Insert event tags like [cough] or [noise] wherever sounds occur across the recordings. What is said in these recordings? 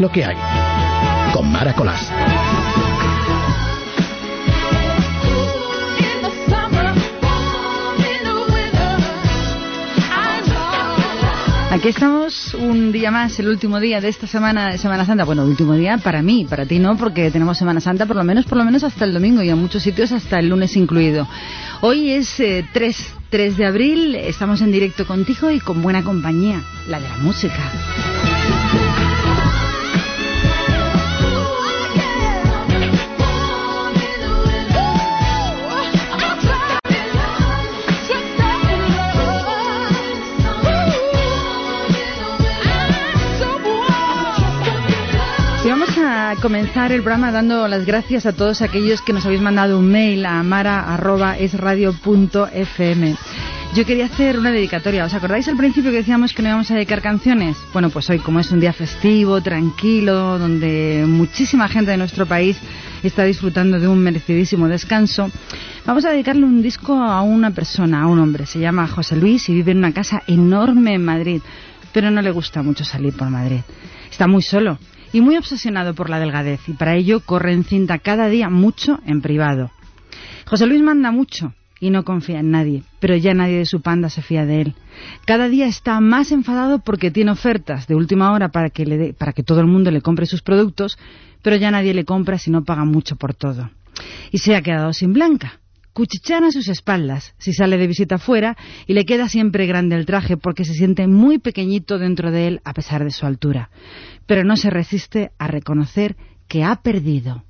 lo que hay. Con Mara Colás. Aquí estamos un día más, el último día de esta semana de Semana Santa. Bueno, último día para mí, para ti no, porque tenemos Semana Santa por lo menos, por lo menos hasta el domingo y en muchos sitios hasta el lunes incluido. Hoy es 3, eh, 3 de abril, estamos en directo contigo y con buena compañía, la de la música. Comenzar el programa dando las gracias a todos aquellos que nos habéis mandado un mail a amara.esradio.fm. Yo quería hacer una dedicatoria. ¿Os acordáis al principio que decíamos que no íbamos a dedicar canciones? Bueno, pues hoy, como es un día festivo, tranquilo, donde muchísima gente de nuestro país está disfrutando de un merecidísimo descanso, vamos a dedicarle un disco a una persona, a un hombre. Se llama José Luis y vive en una casa enorme en Madrid, pero no le gusta mucho salir por Madrid. Está muy solo y muy obsesionado por la delgadez y para ello corre en cinta cada día mucho en privado. José Luis manda mucho y no confía en nadie, pero ya nadie de su panda se fía de él. Cada día está más enfadado porque tiene ofertas de última hora para que, le para que todo el mundo le compre sus productos, pero ya nadie le compra si no paga mucho por todo. Y se ha quedado sin Blanca. Cuchichean a sus espaldas si sale de visita fuera y le queda siempre grande el traje porque se siente muy pequeñito dentro de él a pesar de su altura pero no se resiste a reconocer que ha perdido.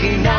Imaginaria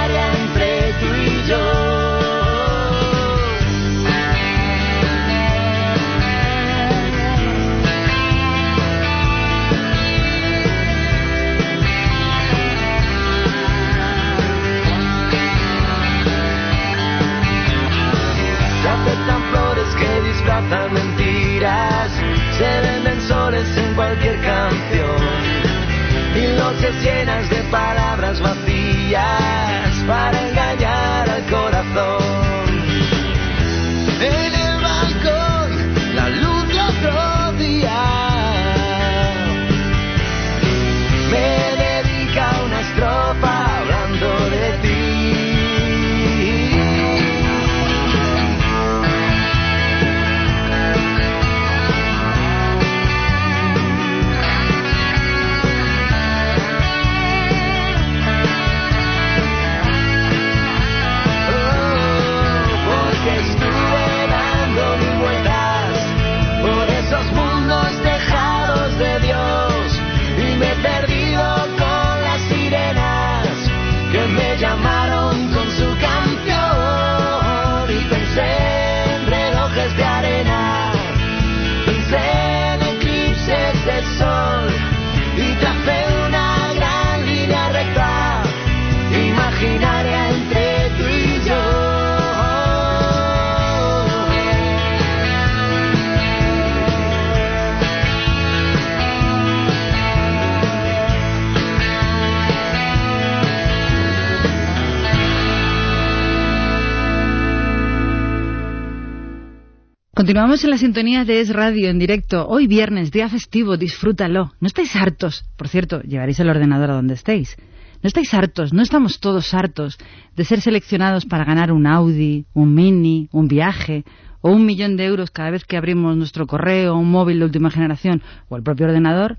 Continuamos en la sintonía de Es Radio en directo. Hoy viernes, día festivo, disfrútalo. ¿No estáis hartos? Por cierto, llevaréis el ordenador a donde estéis. ¿No estáis hartos? ¿No estamos todos hartos de ser seleccionados para ganar un Audi, un Mini, un viaje o un millón de euros cada vez que abrimos nuestro correo, un móvil de última generación o el propio ordenador?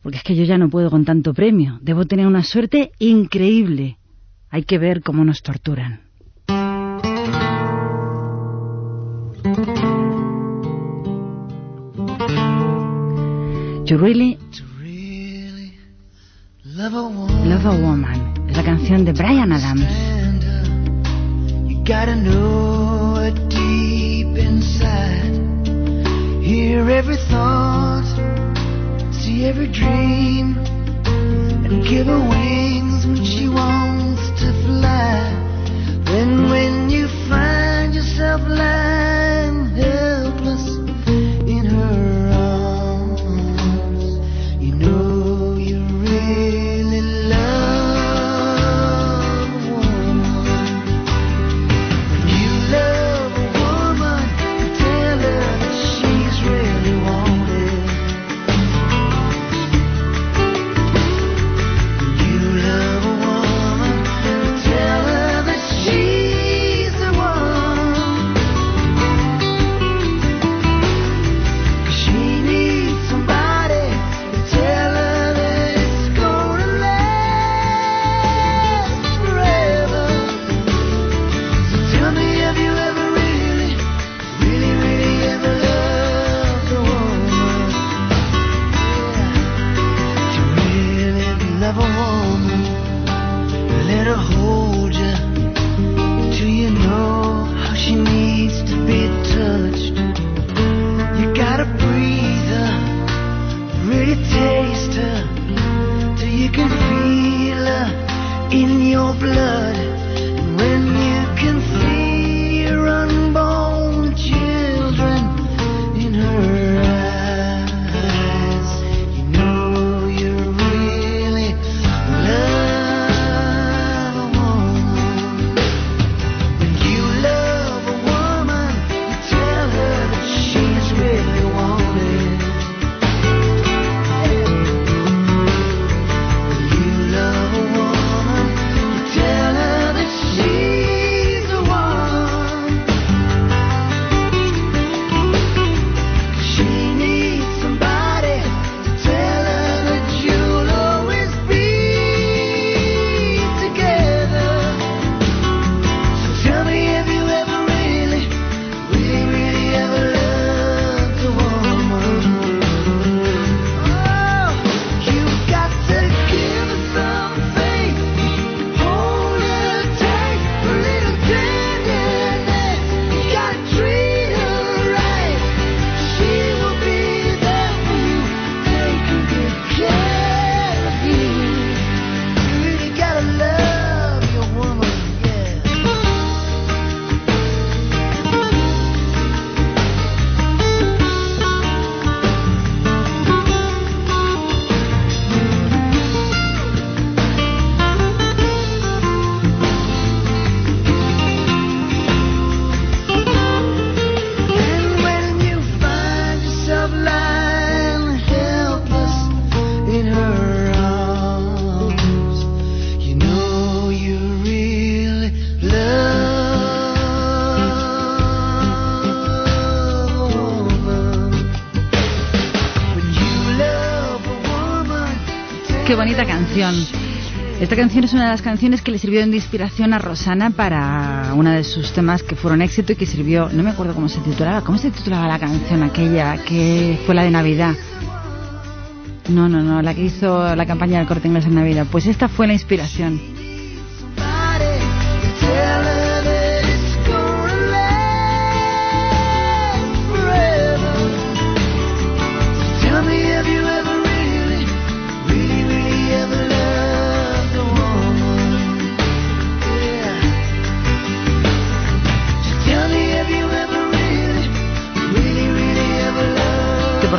Porque es que yo ya no puedo con tanto premio. Debo tener una suerte increíble. Hay que ver cómo nos torturan. To really, love, a woman, love a woman es la canción de Brian Adams. You gotta know it deep inside. Hear every thought, see every dream, and give her wings when she wants to fly. Then when you find yourself lying Esta canción es una de las canciones que le sirvió de inspiración a Rosana para una de sus temas que fueron éxito y que sirvió, no me acuerdo cómo se titulaba, ¿cómo se titulaba la canción aquella que fue la de Navidad? No, no, no, la que hizo la campaña del corte inglés en Navidad. Pues esta fue la inspiración.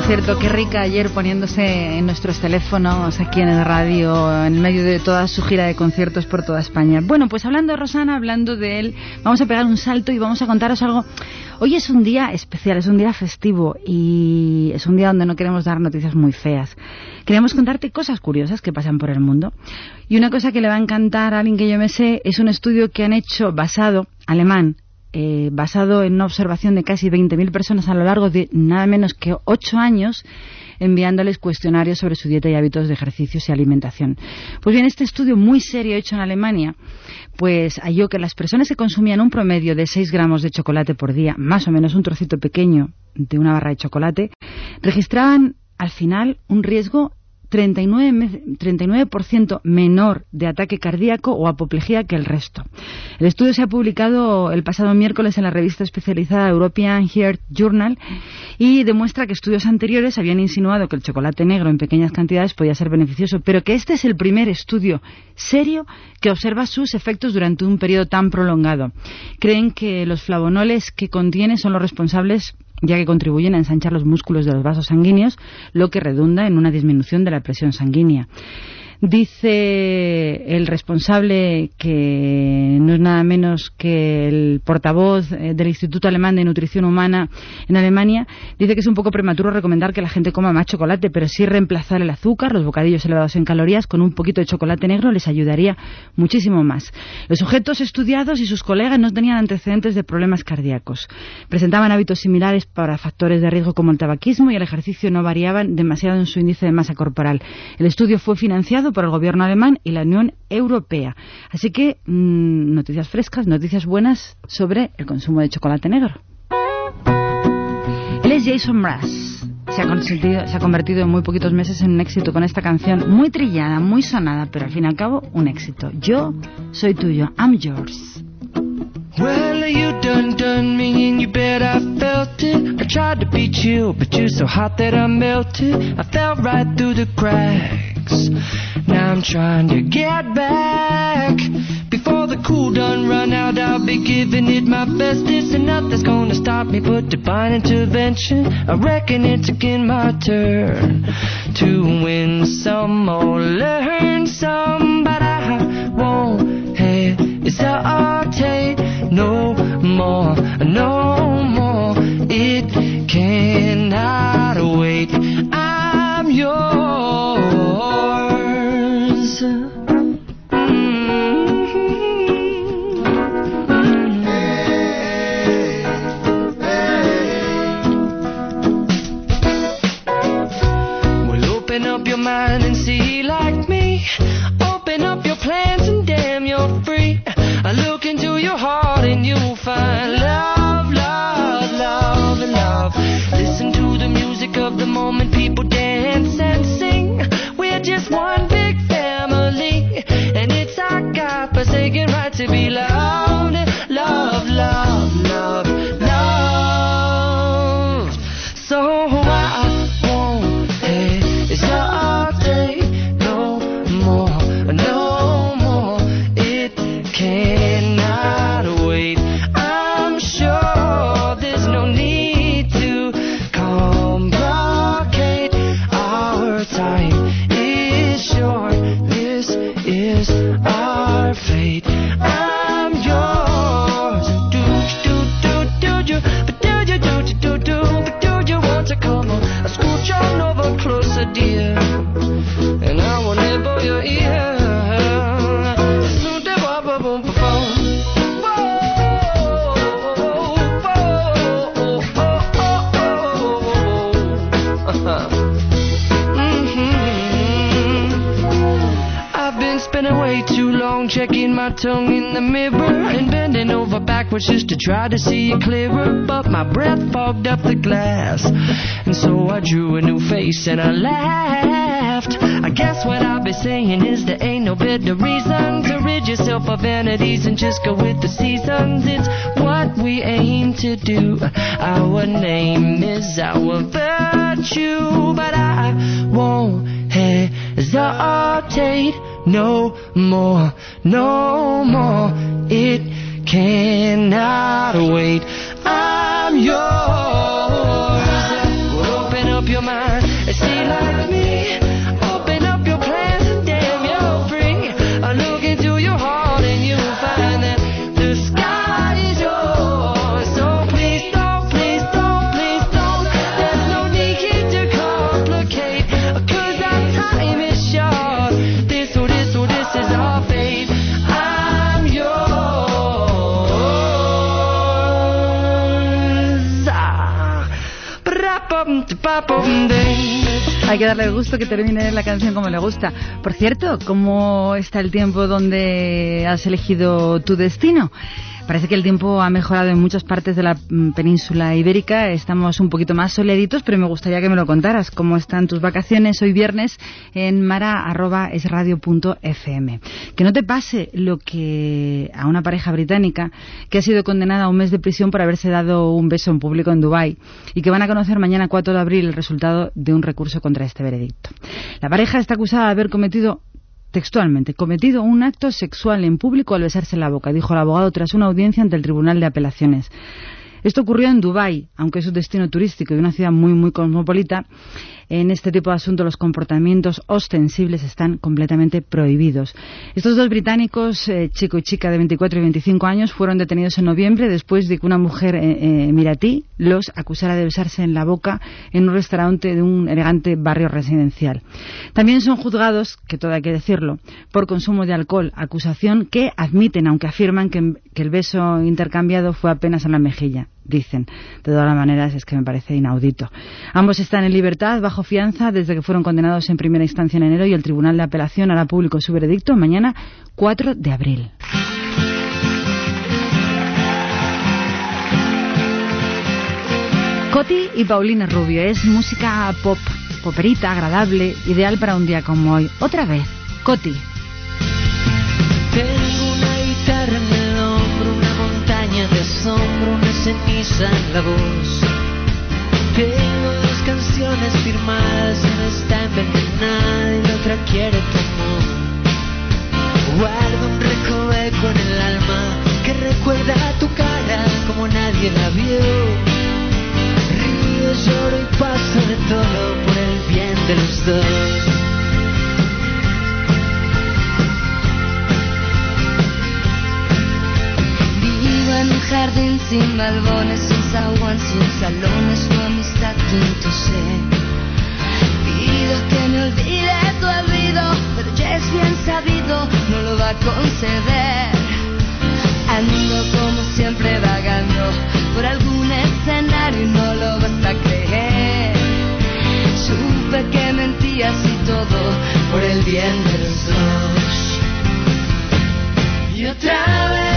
Cierto, qué rica ayer poniéndose en nuestros teléfonos aquí en el radio, en medio de toda su gira de conciertos por toda España. Bueno, pues hablando de Rosana, hablando de él, vamos a pegar un salto y vamos a contaros algo. Hoy es un día especial, es un día festivo y es un día donde no queremos dar noticias muy feas. Queremos contarte cosas curiosas que pasan por el mundo. Y una cosa que le va a encantar a alguien que yo me sé es un estudio que han hecho basado, alemán, eh, basado en una observación de casi 20.000 personas a lo largo de nada menos que ocho años, enviándoles cuestionarios sobre su dieta y hábitos de ejercicios y alimentación. Pues bien, este estudio muy serio hecho en Alemania, pues halló que las personas que consumían un promedio de 6 gramos de chocolate por día, más o menos un trocito pequeño de una barra de chocolate, registraban al final un riesgo 39%, 39 menor de ataque cardíaco o apoplejía que el resto. El estudio se ha publicado el pasado miércoles en la revista especializada European Heart Journal y demuestra que estudios anteriores habían insinuado que el chocolate negro en pequeñas cantidades podía ser beneficioso, pero que este es el primer estudio serio que observa sus efectos durante un periodo tan prolongado. Creen que los flavonoles que contiene son los responsables ya que contribuyen a ensanchar los músculos de los vasos sanguíneos, lo que redunda en una disminución de la presión sanguínea. Dice el responsable que no es nada menos que el portavoz eh, del Instituto Alemán de Nutrición Humana en Alemania, dice que es un poco prematuro recomendar que la gente coma más chocolate, pero sí reemplazar el azúcar, los bocadillos elevados en calorías, con un poquito de chocolate negro les ayudaría muchísimo más. Los sujetos estudiados y sus colegas no tenían antecedentes de problemas cardíacos. Presentaban hábitos similares para factores de riesgo como el tabaquismo y el ejercicio no variaban demasiado en su índice de masa corporal. El estudio fue financiado por el gobierno alemán y la Unión Europea. Así que mmm, noticias frescas, noticias buenas sobre el consumo de chocolate negro. Él es Jason Mraz. Se ha, se ha convertido en muy poquitos meses en un éxito con esta canción muy trillada, muy sonada, pero al fin y al cabo un éxito. Yo soy tuyo, I'm yours. Well, you done done me and you bet I felt it. I tried to beat you, but you're so hot that I melted. I fell right through the cracks. Now I'm trying to get back. Before the cool done run out, I'll be giving it my bestest, and nothing's gonna stop me but divine intervention. I reckon it's again my turn to win some or learn some, but I won't hesitate no more, no more. It cannot wait. I'm yours. Mm-hmm. Well, open up your mind and see like me. Open up your your heart and you'll find love, love, love, love. Listen to the music of the moment, people dance and sing. We're just one big family, and it's our God-forsaken right tongue in the mirror and bending over backwards just to try to see it clearer. But my breath fogged up the glass, and so I drew a new face and I laughed. I guess what I'll be saying is there ain't no better reason to rid yourself of vanities and just go with the seasons. It's what we aim to do. Our name is our virtue, but I won't hesitate no more, no more. It cannot wait. Hay que darle el gusto que termine la canción como le gusta. Por cierto, ¿cómo está el tiempo donde has elegido tu destino? Parece que el tiempo ha mejorado en muchas partes de la mm, península ibérica. Estamos un poquito más soleditos, pero me gustaría que me lo contaras. ¿Cómo están tus vacaciones hoy viernes en mara.esradio.fm? Que no te pase lo que a una pareja británica que ha sido condenada a un mes de prisión por haberse dado un beso en público en Dubái y que van a conocer mañana 4 de abril el resultado de un recurso contra este veredicto. La pareja está acusada de haber cometido textualmente, cometido un acto sexual en público al besarse la boca, dijo el abogado tras una audiencia ante el Tribunal de Apelaciones. Esto ocurrió en Dubái, aunque es un destino turístico y una ciudad muy, muy cosmopolita. En este tipo de asuntos los comportamientos ostensibles están completamente prohibidos. Estos dos británicos, eh, chico y chica de 24 y 25 años, fueron detenidos en noviembre después de que una mujer eh, emiratí los acusara de besarse en la boca en un restaurante de un elegante barrio residencial. También son juzgados, que todo hay que decirlo, por consumo de alcohol, acusación que admiten, aunque afirman que el beso intercambiado fue apenas en la mejilla dicen. De todas las maneras, es que me parece inaudito. Ambos están en libertad, bajo fianza, desde que fueron condenados en primera instancia en enero y el Tribunal de Apelación hará público su veredicto mañana 4 de abril. Coti y Paulina Rubio es música pop, poperita, agradable, ideal para un día como hoy. Otra vez, Coti. En la voz. Tengo dos canciones firmadas, una está envenenada y la otra quiere tu amor. Guardo un recoveco en el alma que recuerda tu cara como nadie la vio. Río, lloro y paso de todo por el bien de los dos. En un jardín sin balbones, sin zaguán, sin salones, tu amistad quinto sé. Pido que me olvide tu olvido, pero ya es bien sabido, no lo va a conceder. Ando como siempre vagando por algún escenario y no lo vas a creer. Supe que mentías y todo por el bien de los dos. Y otra vez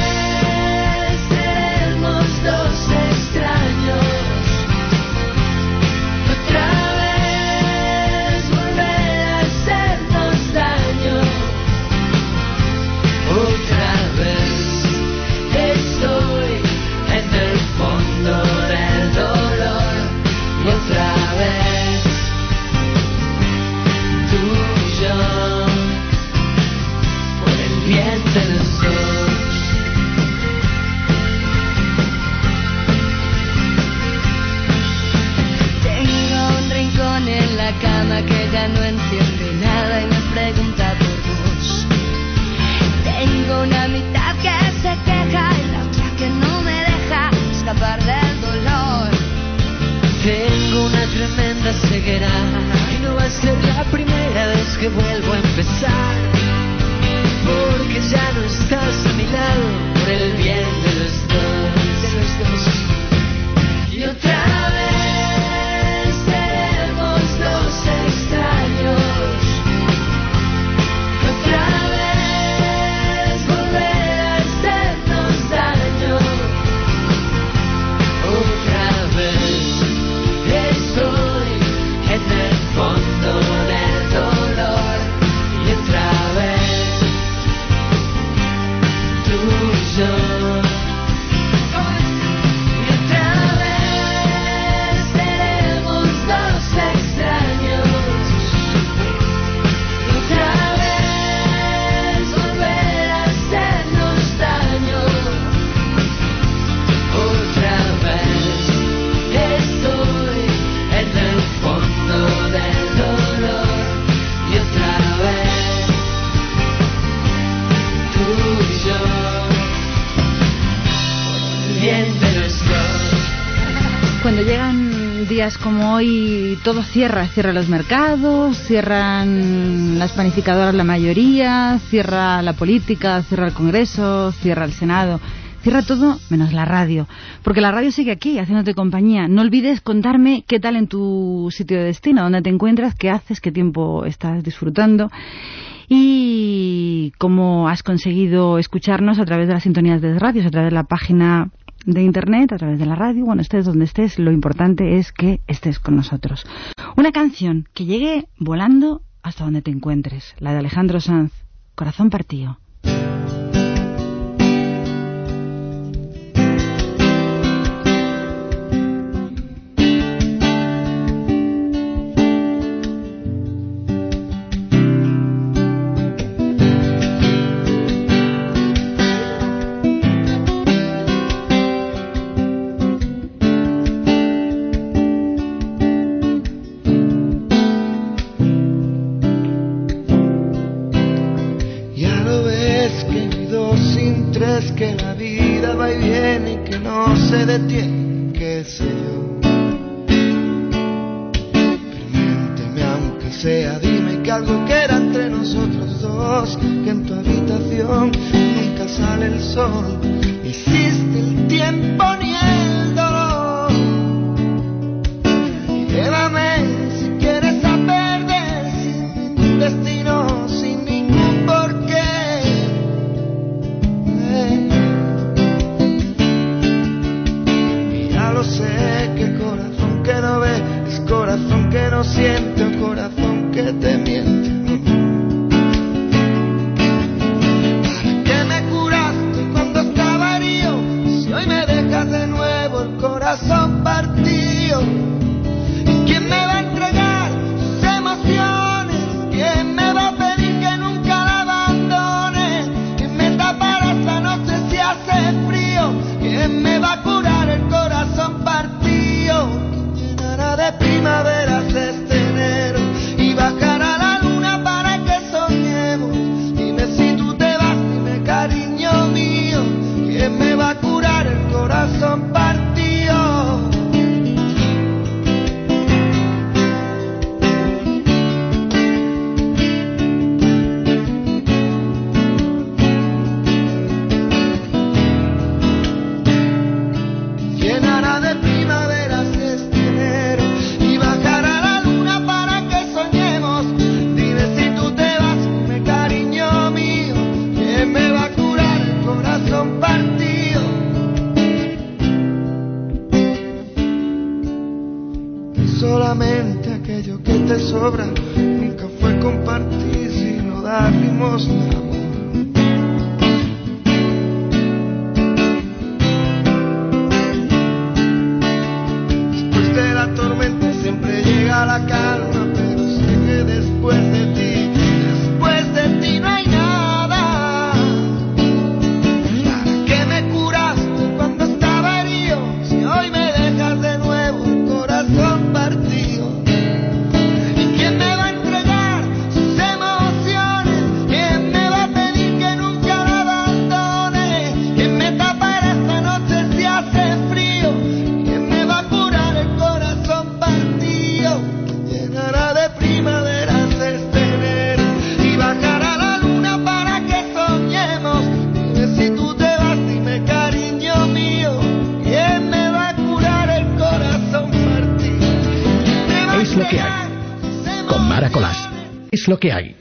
y no va a ser la primera vez que vuelvo a empezar. Porque ya no estás a mi lado Cuando llegan días como hoy, todo cierra. Cierra los mercados, cierran las panificadoras la mayoría, cierra la política, cierra el Congreso, cierra el Senado, Cierra todo menos la radio, porque la radio sigue aquí, haciéndote compañía. No olvides contarme qué tal en tu sitio de destino, dónde te encuentras, qué haces, qué tiempo estás disfrutando y cómo has conseguido escucharnos a través de las sintonías de radios, a través de la página de internet, a través de la radio, bueno, estés donde estés, lo importante es que estés con nosotros. Una canción que llegue volando hasta donde te encuentres, la de Alejandro Sanz, Corazón Partido. se detiene, qué sé yo. Permíteme aunque sea, dime que algo queda entre nosotros dos, que en tu habitación nunca sale el sol. Hiciste el tiempo ni que no siente, un corazón que te miente. ¿Para qué me curaste cuando estaba herido? Si hoy me dejas de nuevo el corazón partido. Quién me va a entregar sus emociones? ¿Quién me va a pedir que nunca la abandone? ¿Quién me tapará esa noche si hace frío? ¿Quién me va a curar el corazón partido? de primavera. sacar lo que hay.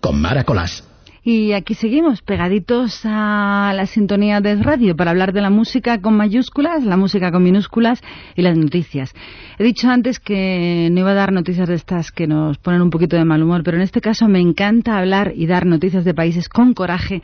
Con Maracolás. Y aquí seguimos, pegaditos a la sintonía de radio para hablar de la música con mayúsculas, la música con minúsculas y las noticias. He dicho antes que no iba a dar noticias de estas que nos ponen un poquito de mal humor, pero en este caso me encanta hablar y dar noticias de países con coraje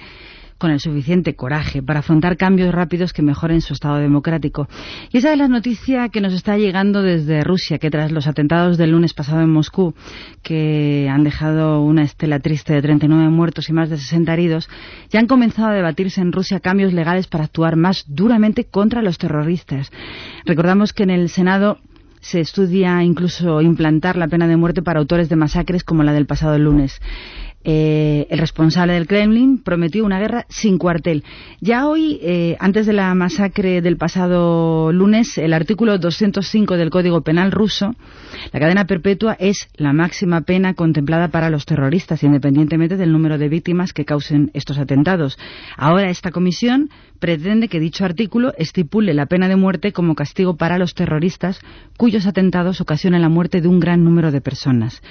con el suficiente coraje para afrontar cambios rápidos que mejoren su estado democrático. Y esa es la noticia que nos está llegando desde Rusia, que tras los atentados del lunes pasado en Moscú, que han dejado una estela triste de 39 muertos y más de 60 heridos, ya han comenzado a debatirse en Rusia cambios legales para actuar más duramente contra los terroristas. Recordamos que en el Senado se estudia incluso implantar la pena de muerte para autores de masacres como la del pasado lunes. Eh, el responsable del Kremlin prometió una guerra sin cuartel. Ya hoy, eh, antes de la masacre del pasado lunes, el artículo 205 del Código Penal ruso, la cadena perpetua es la máxima pena contemplada para los terroristas, independientemente del número de víctimas que causen estos atentados. Ahora esta comisión pretende que dicho artículo estipule la pena de muerte como castigo para los terroristas cuyos atentados ocasionan la muerte de un gran número de personas.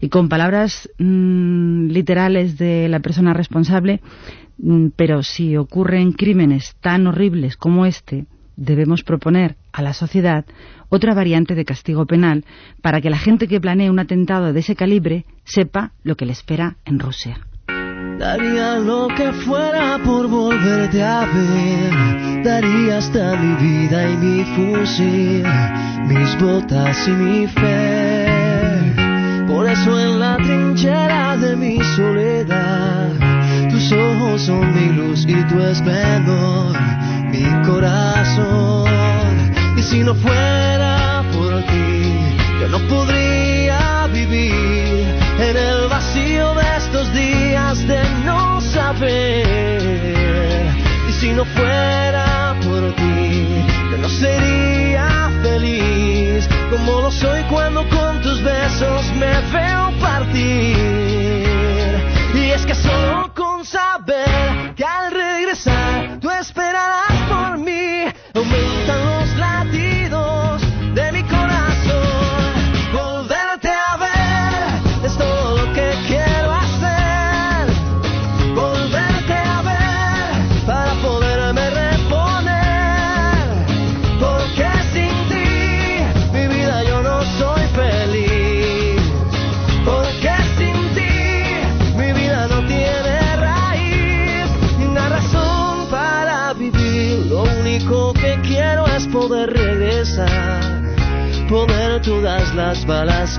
Y con palabras mmm, literales de la persona responsable, mmm, pero si ocurren crímenes tan horribles como este, debemos proponer a la sociedad otra variante de castigo penal para que la gente que planee un atentado de ese calibre sepa lo que le espera en Rusia. Daría lo que fuera por volverte a ver. Daría hasta mi vida y mi fusil, mis botas y mi fe. En la trinchera de mi soledad, tus ojos son mi luz y tu esplendor, mi corazón. Y si no fuera por ti, yo no podría vivir en el vacío de estos días de no saber. Y si no fuera por ti, yo no sería feliz como lo soy cuando con tus besos me veo partir. Y es que solo con saber que al regresar tú esperarás por mí, aumentan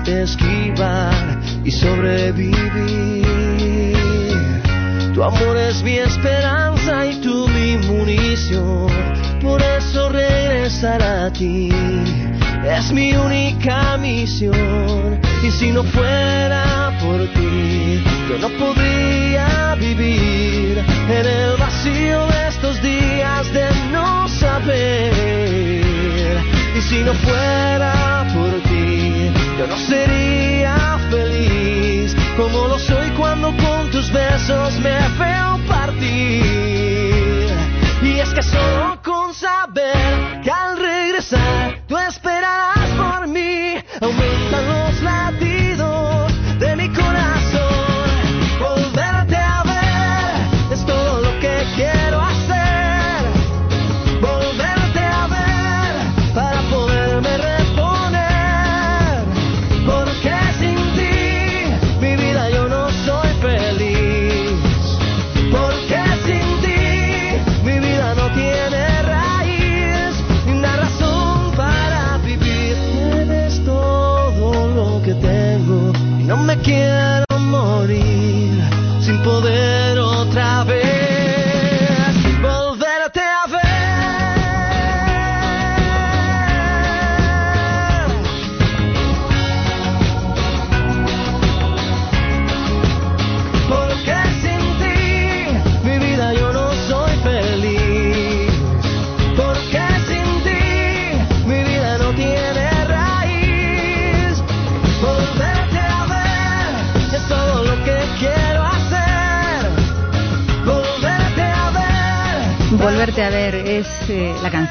esquivar y sobrevivir. Tu amor es mi esperanza y tú mi munición, por eso regresar a ti es mi única misión. Y si no fuera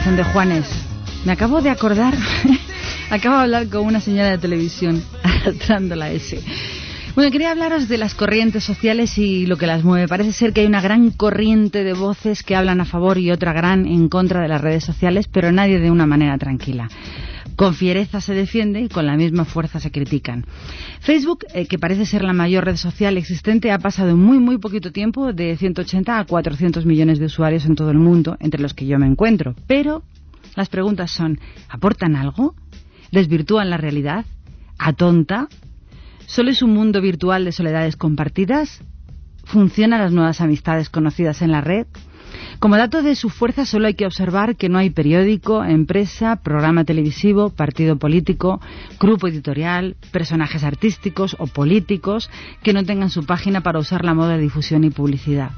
de Juanes. Me acabo de acordar, [laughs] acabo de hablar con una señora de televisión, [laughs] arrastrando la S. Bueno, quería hablaros de las corrientes sociales y lo que las mueve. Parece ser que hay una gran corriente de voces que hablan a favor y otra gran en contra de las redes sociales, pero nadie de una manera tranquila. Con fiereza se defiende y con la misma fuerza se critican. Facebook, eh, que parece ser la mayor red social existente, ha pasado en muy, muy poquito tiempo de 180 a 400 millones de usuarios en todo el mundo, entre los que yo me encuentro. Pero las preguntas son, ¿aportan algo? ¿Desvirtúan la realidad? ¿Atonta? ¿Solo es un mundo virtual de soledades compartidas? ¿Funcionan las nuevas amistades conocidas en la red? Como dato de su fuerza solo hay que observar que no hay periódico, empresa, programa televisivo, partido político, grupo editorial, personajes artísticos o políticos que no tengan su página para usar la moda de difusión y publicidad.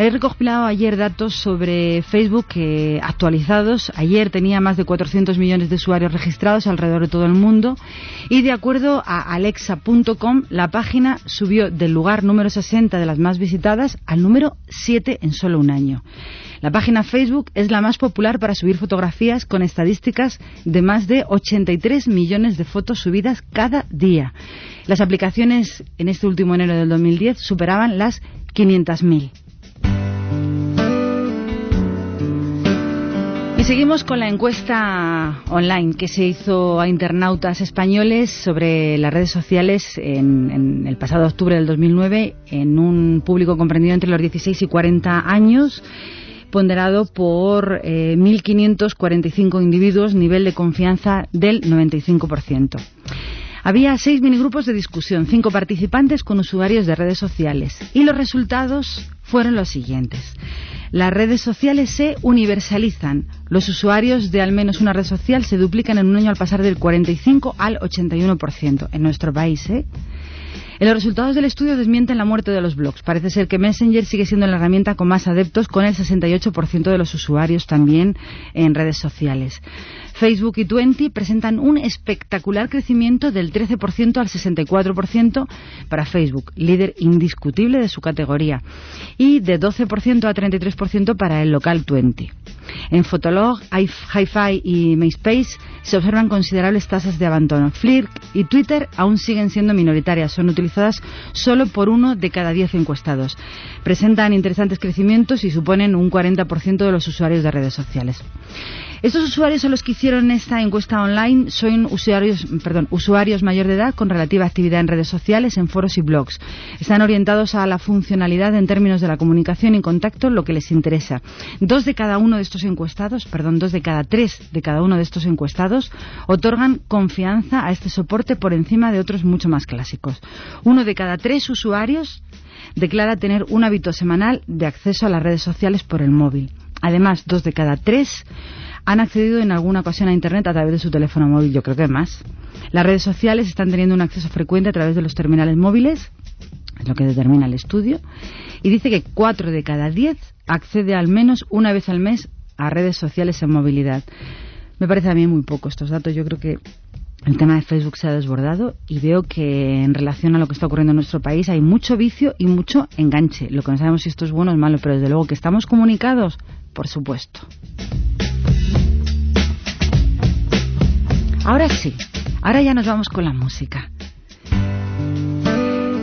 He recopilado ayer datos sobre Facebook eh, actualizados. Ayer tenía más de 400 millones de usuarios registrados alrededor de todo el mundo y de acuerdo a alexa.com la página subió del lugar número 60 de las más visitadas al número 7 en solo un año. La página Facebook es la más popular para subir fotografías con estadísticas de más de 83 millones de fotos subidas cada día. Las aplicaciones en este último enero del 2010 superaban las 500.000. Y seguimos con la encuesta online que se hizo a internautas españoles sobre las redes sociales en, en, el pasado octubre del 2009 en un público comprendido entre los 16 y 40 años ponderado por eh, 1.545 individuos, nivel de confianza del 95%. Había seis minigrupos de discusión, cinco participantes con usuarios de redes sociales. Y los resultados fueron los siguientes. Las redes sociales se universalizan. Los usuarios de al menos una red social se duplican en un año al pasar del 45 al 81% en nuestro país. ¿eh? En los resultados del estudio desmienten la muerte de los blogs. Parece ser que Messenger sigue siendo la herramienta con más adeptos, con el 68% de los usuarios también en redes sociales. Facebook y Twenty presentan un espectacular crecimiento del 13% al 64% para Facebook, líder indiscutible de su categoría, y de 12% a 33% para el local Twenty. En Fotolog, Hi-Fi y MySpace se observan considerables tasas de abandono. Flickr y Twitter aún siguen siendo minoritarias, son utilizadas solo por uno de cada diez encuestados. Presentan interesantes crecimientos y suponen un 40% de los usuarios de redes sociales. Estos usuarios son los que hicieron esta encuesta online son usuarios, perdón, usuarios mayor de edad con relativa actividad en redes sociales, en foros y blogs. Están orientados a la funcionalidad en términos de la comunicación y contacto, lo que les interesa. Dos de cada uno de estos encuestados, perdón, dos de cada tres de cada uno de estos encuestados otorgan confianza a este soporte por encima de otros mucho más clásicos. Uno de cada tres usuarios declara tener un hábito semanal de acceso a las redes sociales por el móvil. Además, dos de cada tres han accedido en alguna ocasión a Internet a través de su teléfono móvil, yo creo que más. Las redes sociales están teniendo un acceso frecuente a través de los terminales móviles, es lo que determina el estudio, y dice que 4 de cada 10 accede al menos una vez al mes a redes sociales en movilidad. Me parece a mí muy poco estos datos. Yo creo que el tema de Facebook se ha desbordado y veo que en relación a lo que está ocurriendo en nuestro país hay mucho vicio y mucho enganche. Lo que no sabemos si esto es bueno o es malo, pero desde luego que estamos comunicados, por supuesto. Ahora sí, ahora ya nos vamos con la música.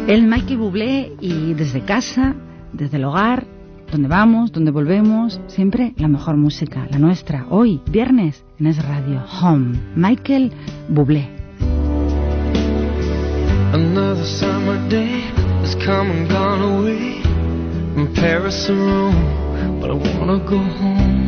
El Mikey Bublé y desde casa, desde el hogar, donde vamos, donde volvemos, siempre la mejor música, la nuestra. Hoy, viernes, en Es Radio Home, Michael Bublé. Another summer day gone away Paris but I go home.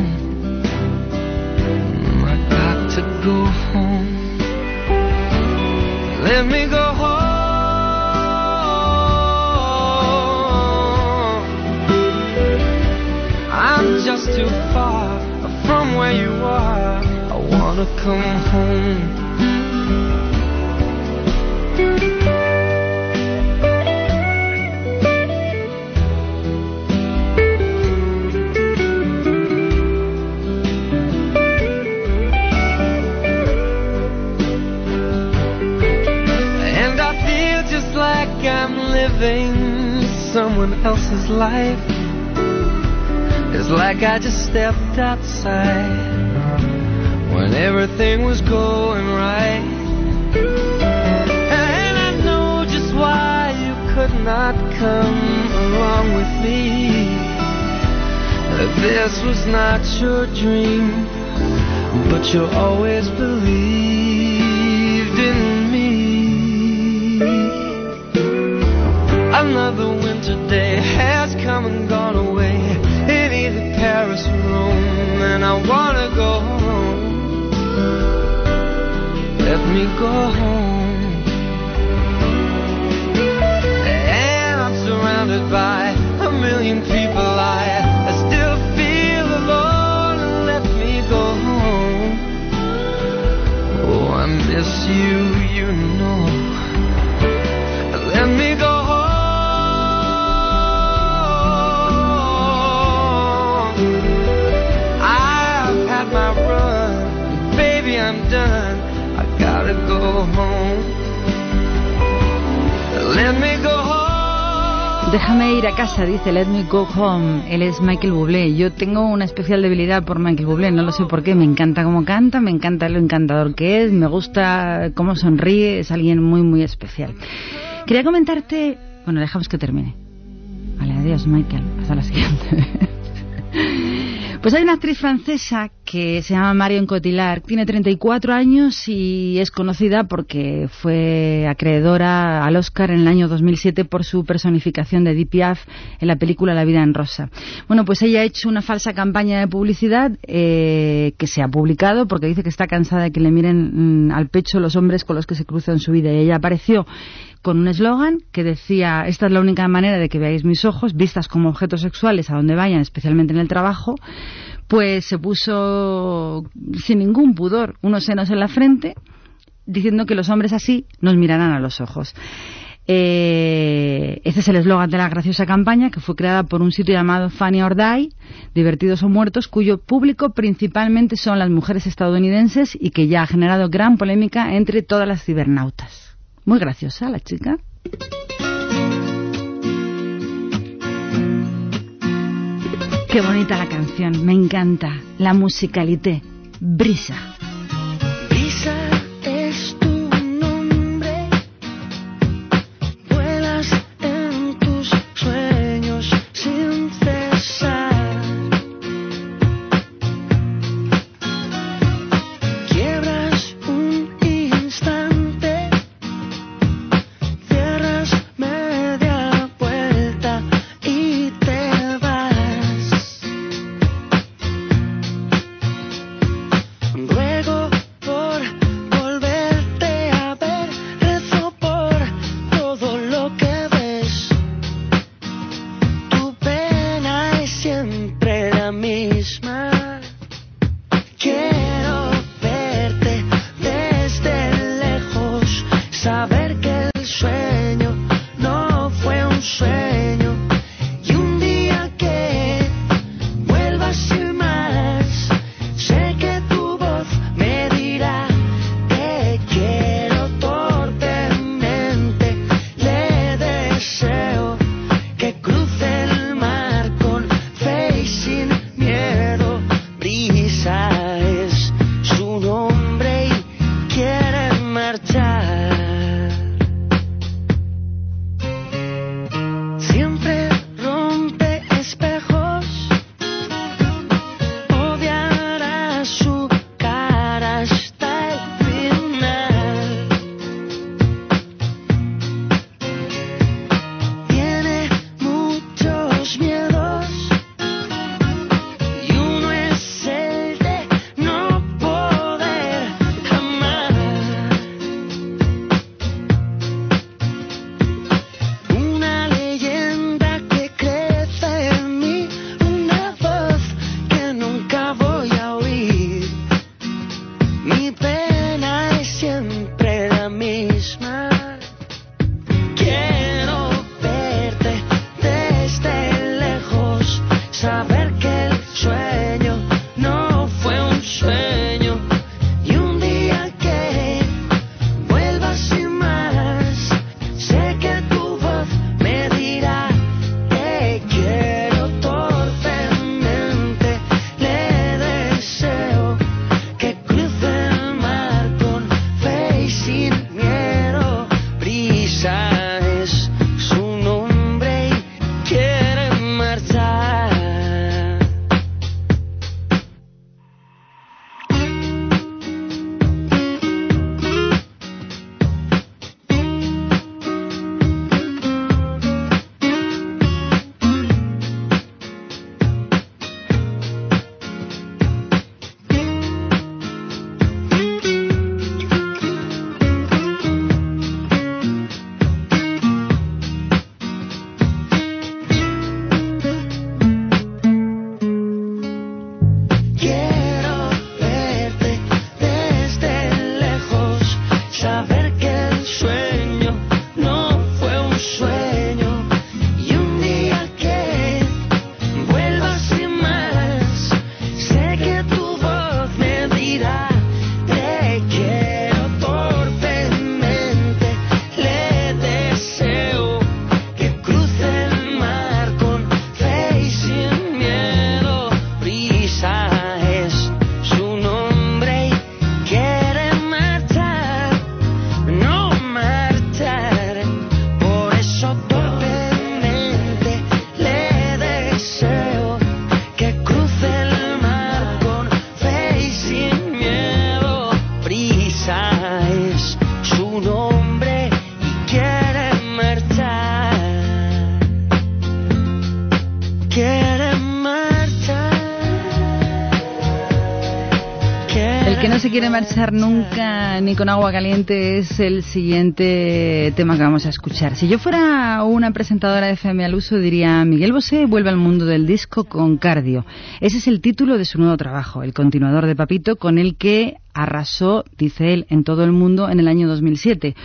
come home. someone else's life. It's like I just stepped outside when everything was going right. And I know just why you could not come along with me. This was not your dream, but you always believed in me. Another winter day has come and gone away in either Paris or Rome, and I wanna me go home. And I'm surrounded by a million people. I, I still feel alone. Let me go home. Oh, I miss you, you a casa, dice Let Me Go Home. Él es Michael Bublé. Yo tengo una especial debilidad por Michael Bublé, no lo sé por qué. Me encanta cómo canta, me encanta lo encantador que es, me gusta cómo sonríe, es alguien muy, muy especial. Quería comentarte... Bueno, dejamos que termine. Vale, adiós Michael. Hasta la siguiente. [laughs] Pues hay una actriz francesa que se llama Marion Cotillard, tiene 34 años y es conocida porque fue acreedora al Oscar en el año 2007 por su personificación de Piaf en la película La vida en rosa. Bueno, pues ella ha hecho una falsa campaña de publicidad eh, que se ha publicado porque dice que está cansada de que le miren mm, al pecho los hombres con los que se cruza en su vida. Y ella apareció con un eslogan que decía esta es la única manera de que veáis mis ojos vistas como objetos sexuales a donde vayan, especialmente en el trabajo, pues se puso sin ningún pudor unos senos en la frente diciendo que los hombres así nos mirarán a los ojos. Eh, este es el eslogan de la graciosa campaña que fue creada por un sitio llamado Funny or Die, Divertidos o Muertos, cuyo público principalmente son las mujeres estadounidenses y que ya ha generado gran polémica entre todas las cibernautas. Muy graciosa la chica. Qué bonita la canción, me encanta. La musicalité. Brisa. Marchar nunca ni con agua caliente es el siguiente tema que vamos a escuchar. Si yo fuera una presentadora de FM al uso diría Miguel Bosé vuelve al mundo del disco con cardio. Ese es el título de su nuevo trabajo, el continuador de Papito, con el que arrasó, dice él, en todo el mundo en el año 2007.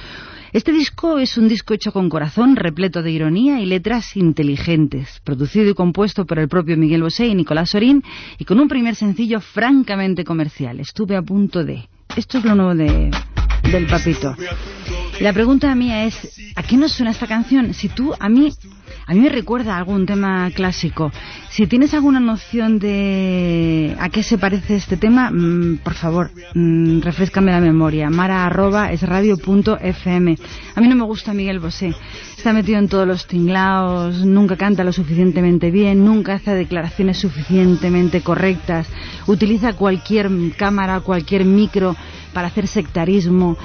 Este disco es un disco hecho con corazón, repleto de ironía y letras inteligentes, producido y compuesto por el propio Miguel Bosé y Nicolás Sorín, y con un primer sencillo francamente comercial. Estuve a punto de... Esto es lo nuevo de, del papito. La pregunta mía es, ¿a qué nos suena esta canción? Si tú, a mí, a mí me recuerda algún tema clásico. Si tienes alguna noción de a qué se parece este tema, mm, por favor, mm, refrescame la memoria. Mara arroba es radio fm. A mí no me gusta Miguel Bosé. Está metido en todos los tinglaos, nunca canta lo suficientemente bien, nunca hace declaraciones suficientemente correctas, utiliza cualquier cámara, cualquier micro para hacer sectarismo.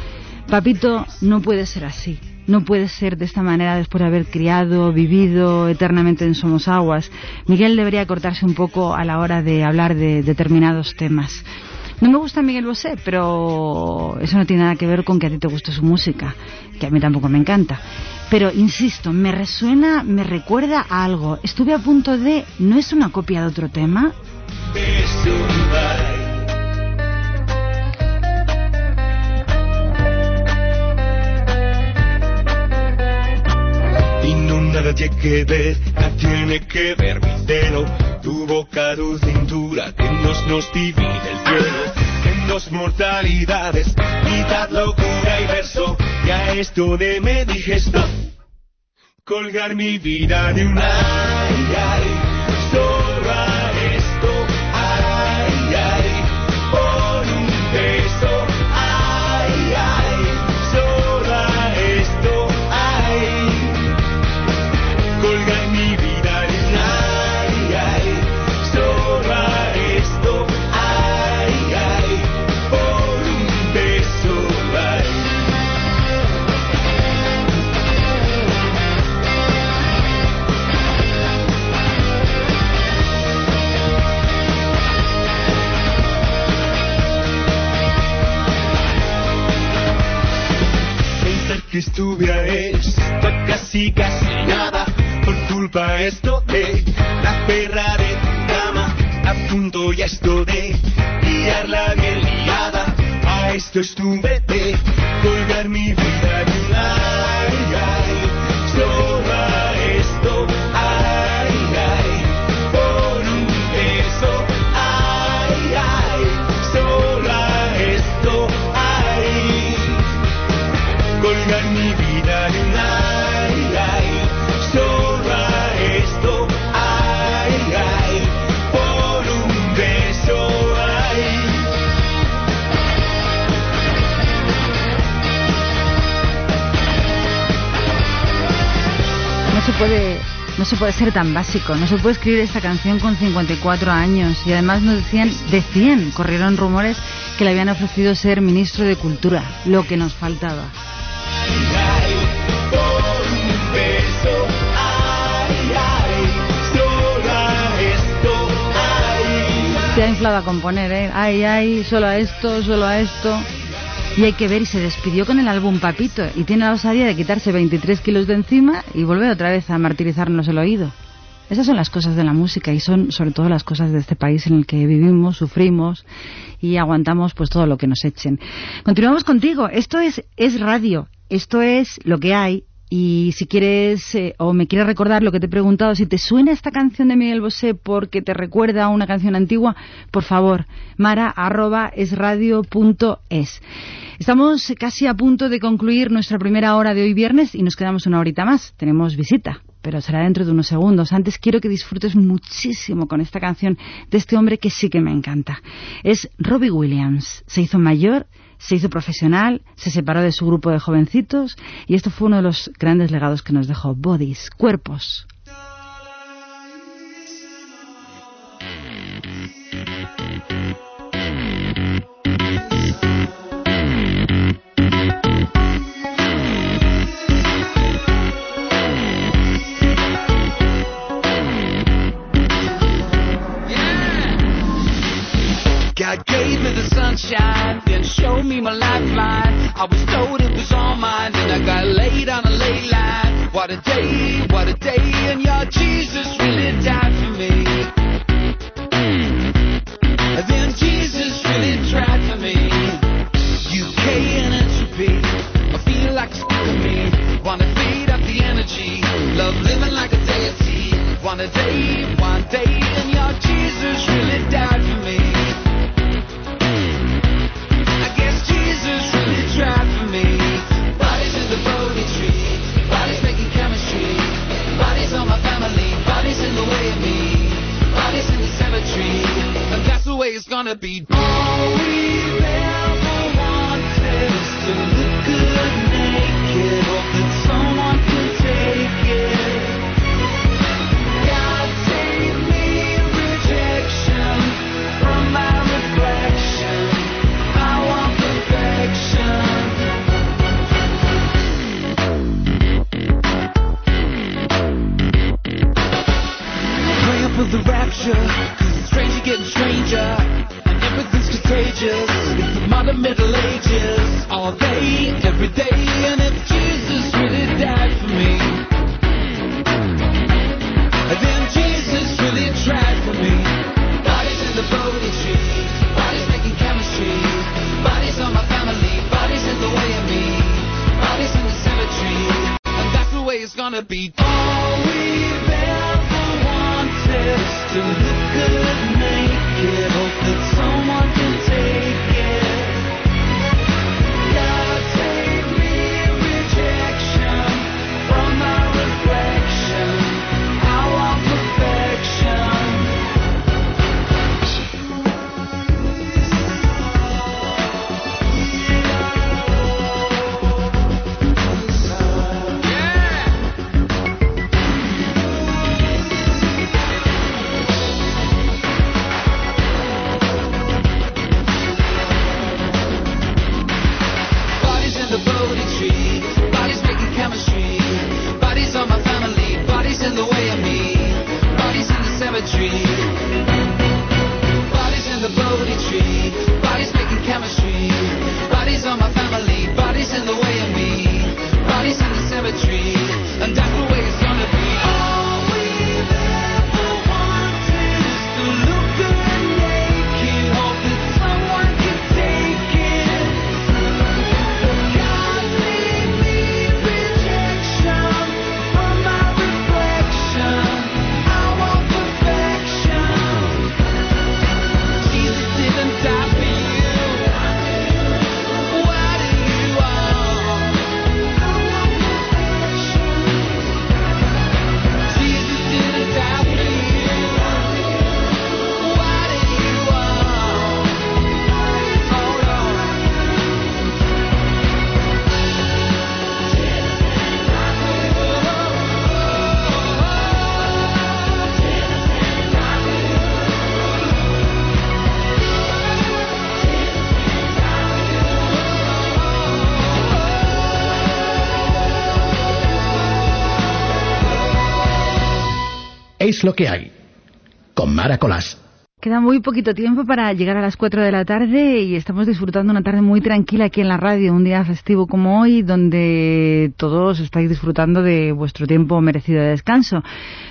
Papito, no puede ser así. No puede ser de esta manera después de haber criado, vivido eternamente en Somos Aguas. Miguel debería cortarse un poco a la hora de hablar de determinados temas. No me gusta Miguel Bosé, pero eso no tiene nada que ver con que a ti te guste su música, que a mí tampoco me encanta. Pero insisto, me resuena, me recuerda a algo. Estuve a punto de, ¿no es una copia de otro tema? Tiene que ver, nada tiene que ver mi celo. Tu boca, tu cintura, que nos, nos divide el cielo. En dos mortalidades, mitad locura y verso. Y a esto de me dije. Colgar mi vida de un ay, ay, que estuve a esto casi casi nada. Por culpa esto de la perra de tu cama a punto ya esto de liarla bien liada. A esto estuve de colgar mi vida de un ay no se puede ser tan básico. No se puede escribir esta canción con 54 años. Y además nos decían, decían, corrieron rumores que le habían ofrecido ser ministro de Cultura, lo que nos faltaba. Se ha inflado a componer, ¿eh? Ay, ay, solo a esto, solo a esto. Y hay que ver, y se despidió con el álbum Papito. Y tiene la osadía de quitarse 23 kilos de encima y volver otra vez a martirizarnos el oído. Esas son las cosas de la música y son sobre todo las cosas de este país en el que vivimos, sufrimos y aguantamos pues todo lo que nos echen. Continuamos contigo. Esto es, es radio. Esto es lo que hay. Y si quieres eh, o me quieres recordar lo que te he preguntado, si te suena esta canción de Miguel Bosé porque te recuerda a una canción antigua, por favor, mara arroba es radio punto es. Estamos casi a punto de concluir nuestra primera hora de hoy viernes y nos quedamos una horita más. Tenemos visita, pero será dentro de unos segundos. Antes quiero que disfrutes muchísimo con esta canción de este hombre que sí que me encanta. Es Robbie Williams. Se hizo mayor se hizo profesional, se separó de su grupo de jovencitos y esto fue uno de los grandes legados que nos dejó. Bodies, cuerpos. God gave me my sunshine, then I was told it was all mine, and I got laid on a ley line. What a day, what a day, and your Jesus really died for me. And then Jesus really tried for me. UK and entropy, I feel like it's of me. Wanna feed up the energy, love living like a deity. One a day, gonna be. Es lo que hay. Con Mara Colás. Queda muy poquito tiempo para llegar a las 4 de la tarde y estamos disfrutando una tarde muy tranquila aquí en la radio, un día festivo como hoy, donde todos estáis disfrutando de vuestro tiempo merecido de descanso.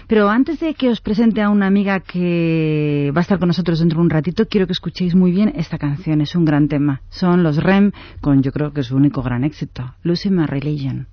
Pero antes de que os presente a una amiga que va a estar con nosotros dentro de un ratito, quiero que escuchéis muy bien esta canción, es un gran tema. Son los REM con yo creo que su único gran éxito, Losing My Religion.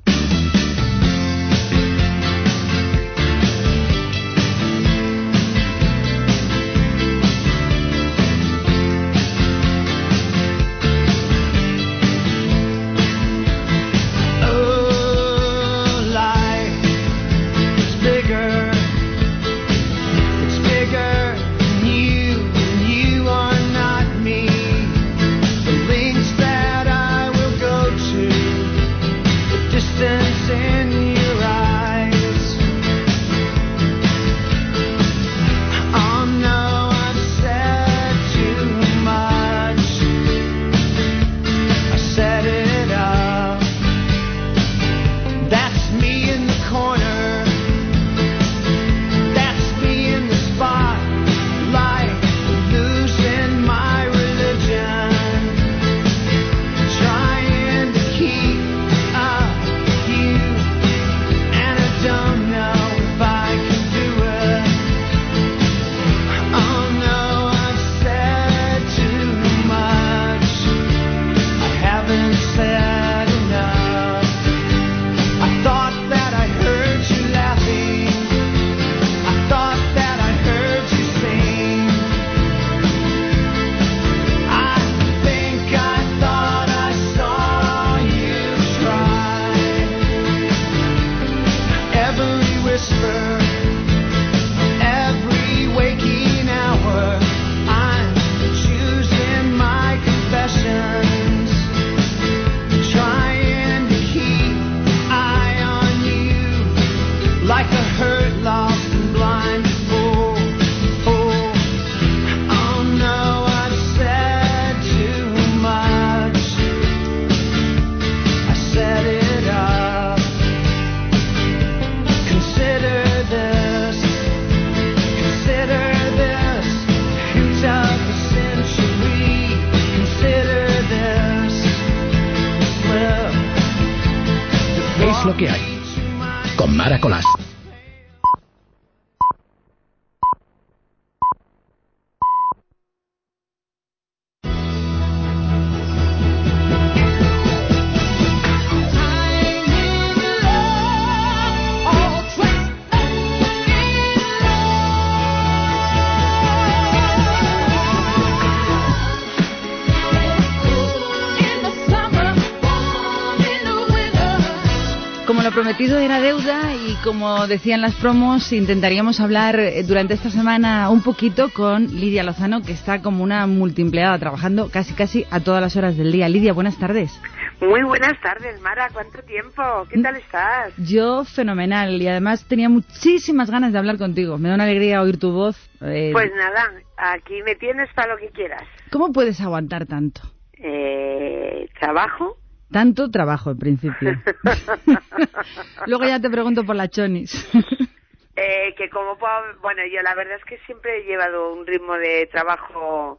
Prometido era deuda y como decían las promos, intentaríamos hablar durante esta semana un poquito con Lidia Lozano, que está como una multiempleada trabajando casi casi a todas las horas del día. Lidia, buenas tardes. Muy buenas tardes, Mara. ¿Cuánto tiempo? ¿Qué tal estás? Yo fenomenal y además tenía muchísimas ganas de hablar contigo. Me da una alegría oír tu voz. eh, Pues nada, aquí me tienes para lo que quieras. ¿Cómo puedes aguantar tanto? Eh, trabajo. Tanto trabajo, en principio. [laughs] Luego ya te pregunto por la chonis. [laughs] Eh, que como puedo, bueno, yo la verdad es que siempre he llevado un ritmo de trabajo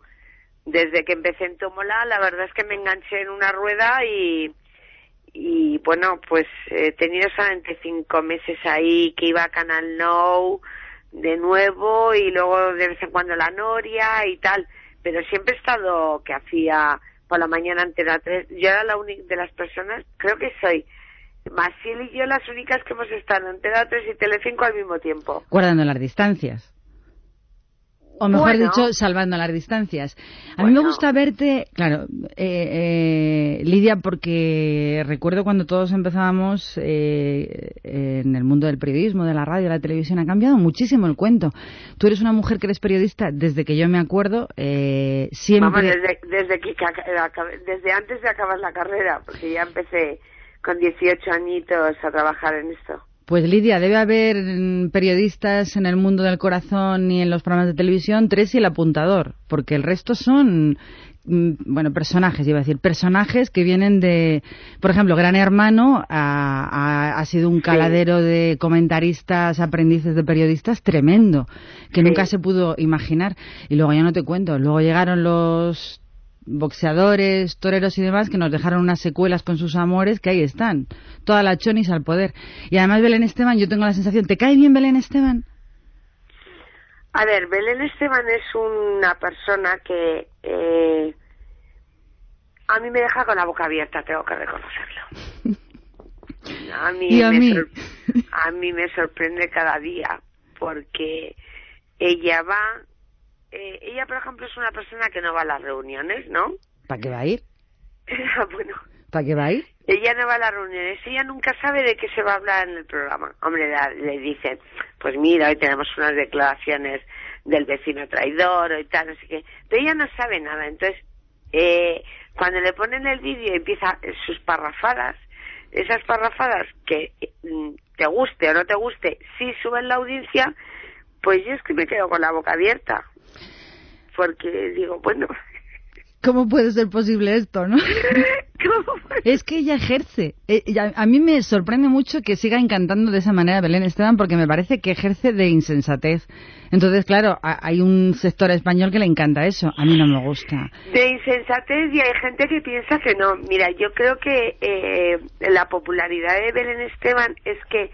desde que empecé en Tomola. La verdad es que me enganché en una rueda y, y bueno, pues he tenido solamente cinco meses ahí que iba a Canal No de nuevo y luego de vez en cuando la Noria y tal. Pero siempre he estado que hacía por la mañana Antena 3. Yo era la única de las personas, creo que soy Masil y yo las únicas que hemos estado en Antena 3 y Telecinco al mismo tiempo. Guardando las distancias. O mejor Bueno. dicho, salvando las distancias. A mí me gusta verte, claro, eh, eh, Lidia, porque recuerdo cuando todos empezábamos eh, en el mundo del periodismo, de la radio, de la televisión, ha cambiado muchísimo el cuento. Tú eres una mujer que eres periodista desde que yo me acuerdo, eh, siempre... Vamos, desde, desde, que, desde antes de acabar la carrera, porque ya empecé con 18 añitos a trabajar en esto. Pues Lidia, debe haber mm, periodistas en el mundo del corazón y en los programas de televisión, tres y el apuntador, porque el resto son, mm, bueno, personajes, iba a decir, personajes que vienen de, por ejemplo, Gran Hermano ha, ha- ha sido un caladero de comentaristas, aprendices de periodistas tremendo, que Sí. nunca se pudo imaginar. Y luego ya no te cuento, luego llegaron los boxeadores, toreros y demás que nos dejaron unas secuelas con sus amores que ahí están. Toda la chonis al poder. Y además Belén Esteban, yo tengo la sensación, ¿te cae bien Belén Esteban? A ver, Belén Esteban es una persona que eh, a mí me deja con la boca abierta, tengo que reconocerlo. [laughs] A mí, Y a me mí. a mí me sorprende cada día porque ella va, eh, ella por ejemplo es una persona que no va a las reuniones, ¿no? ¿Para qué va a ir? [laughs] bueno, ¿Para qué va a ir? ella no va a las reuniones, ella nunca sabe de qué se va a hablar en el programa. Hombre, la- le dicen, pues mira, hoy tenemos unas declaraciones del vecino traidor o y tal, así que, pero ella no sabe nada. Entonces, eh, cuando le ponen el vídeo y empieza sus parrafadas, esas parrafadas que mm, te guste o no te guste, si suben la audiencia, pues yo es que me quedo con la boca abierta. Porque digo, bueno, ¿Cómo puede ser posible esto, no? [laughs] Es que ella ejerce. Eh, a, mí me sorprende mucho que siga encantando de esa manera a Belén Esteban porque me parece que ejerce de insensatez. Entonces, claro, a- hay un sector español que le encanta eso. A mí no me gusta. de insensatez y hay gente que piensa que no. Mira, yo creo que eh, la popularidad de Belén Esteban es que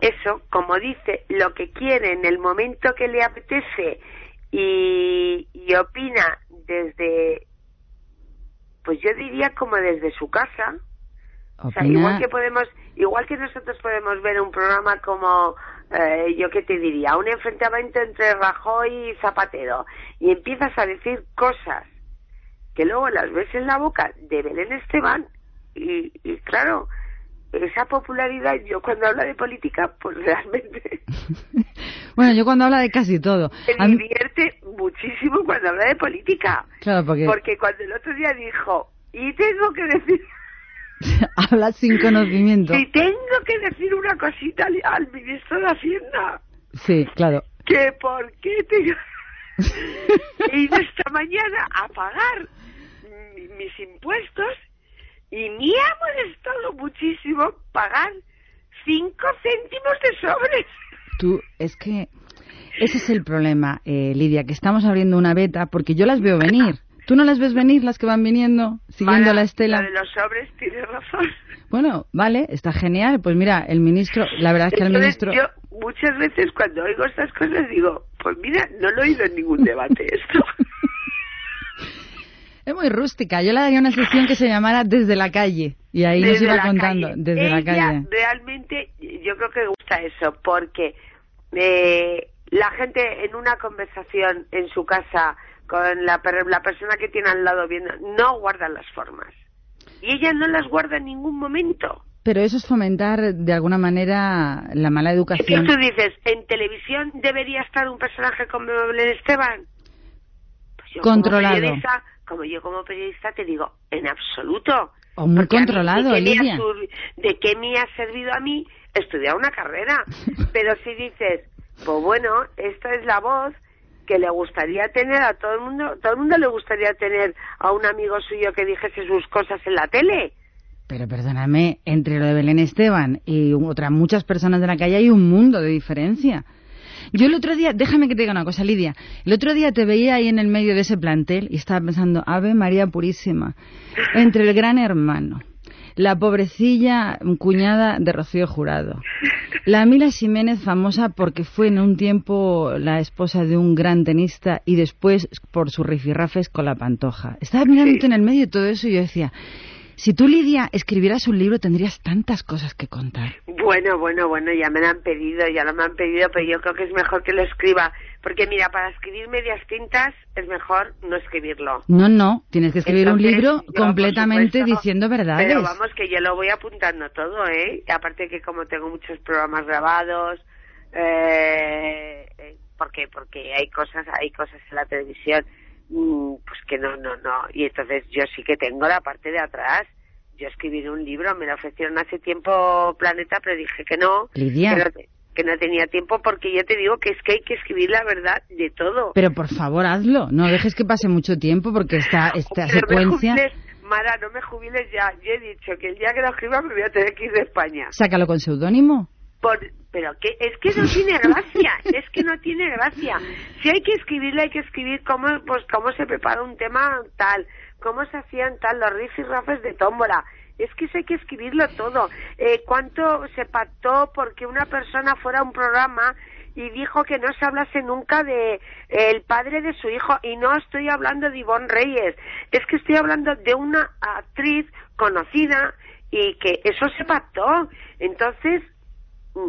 eso, como dice, lo que quiere en el momento que le apetece y, y opina desde, pues yo diría como desde su casa. O sea, igual que podemos, igual que nosotros podemos ver un programa como, eh, yo qué te diría, un enfrentamiento entre Rajoy y Zapatero, y empiezas a decir cosas que luego las ves en la boca de Belén Esteban, y, y claro, esa popularidad, yo cuando habla de política, pues [laughs] realmente [laughs] bueno, yo cuando habla de casi todo. me mí- divierte muchísimo cuando habla de política. Claro, porque, Porque cuando el otro día dijo, y tengo que decir, [laughs] habla sin conocimiento. y tengo que decir una cosita al, al ministro de Hacienda, Sí, claro. que por qué tengo he ido esta mañana a pagar mi- mis impuestos y me ha molestado muchísimo pagar cinco céntimos de sobres. Tú, es que ese es el problema, eh, Lidia, que estamos abriendo una beta porque yo las veo venir. ¿Tú no las ves venir, las que van viniendo, siguiendo Mara, la estela? Lo de los sobres, tienes razón. Bueno, vale, está genial. Pues mira, el ministro, la verdad es que el ministro... yo muchas veces cuando oigo estas cosas digo, pues mira, no lo he oído en ningún debate esto. [laughs] Es muy rústica. Yo le daría una sección que se llamara Desde la calle. Y ahí nos Desde iba la contando. calle. Desde la Ella calle. realmente, yo creo que gusta eso, porque eh, la gente en una conversación en su casa con la, la persona que tiene al lado viendo, no guarda las formas. Y ella no las guarda en ningún momento. Pero eso es fomentar de alguna manera la mala educación. tú dices, ¿en televisión debería estar un personaje como Belén Esteban? Pues yo Controlado. Como como yo como periodista te digo, en absoluto. O muy Porque a mí, controlado, ¿de qué, Lidia. ¿De qué me ha servido a mí estudiar una carrera? [laughs] Pero si dices, pues bueno, esta es la voz que le gustaría tener a todo el mundo, todo el mundo le gustaría tener a un amigo suyo que dijese sus cosas en la tele. Pero perdóname, entre lo de Belén Esteban y otras muchas personas de la calle hay un mundo de diferencia. Yo el otro día, déjame que te diga una cosa, Lidia. El otro día te veía ahí en el medio de ese plantel y estaba pensando, Ave María Purísima, entre el gran hermano, la pobrecilla cuñada de Rocío Jurado, la Mila Jiménez famosa porque fue en un tiempo la esposa de un gran tenista y después por sus rifirrafes con la pantoja. Estaba mirándote en el medio de todo eso y yo decía, si tú, Lidia, escribieras un libro tendrías tantas cosas que contar. Bueno, bueno, bueno, ya me lo han pedido, ya lo me han pedido, pero yo creo que es mejor que lo escriba. Porque mira, para escribir medias tintas es mejor no escribirlo. No, no, tienes que escribir un libro yo, completamente supuesto, diciendo verdades. Pero vamos, que yo lo voy apuntando todo, ¿eh? Y aparte que como tengo muchos programas grabados, eh, eh, porque porque hay cosas hay cosas en la televisión pues que no no no y entonces yo sí que tengo la parte de atrás yo escribí un libro me lo ofrecieron hace tiempo Planeta pero dije que no Lidia. que no, te- que no tenía tiempo porque yo te digo que es que hay que escribir la verdad de todo Pero por favor, hazlo. No dejes que pase mucho tiempo porque esta, [laughs] esta Pero me jubiles, Mara, no me jubiles ya. Yo he dicho que el día que lo escriba me voy a tener que ir de España. Sácalo con seudónimo. Por, pero que es que no tiene gracia, es que no tiene gracia. Si hay que escribirle, hay que escribir cómo, pues, cómo se prepara un tema tal, cómo se hacían tal, los riffs y rafes de tómbola. Es que eso hay que escribirlo todo. Eh, ¿Cuánto se pactó porque una persona fuera a un programa y dijo que no se hablase nunca de eh, el padre de su hijo? Y no estoy hablando de Ivonne Reyes, es que estoy hablando de una actriz conocida y que eso se pactó. Entonces,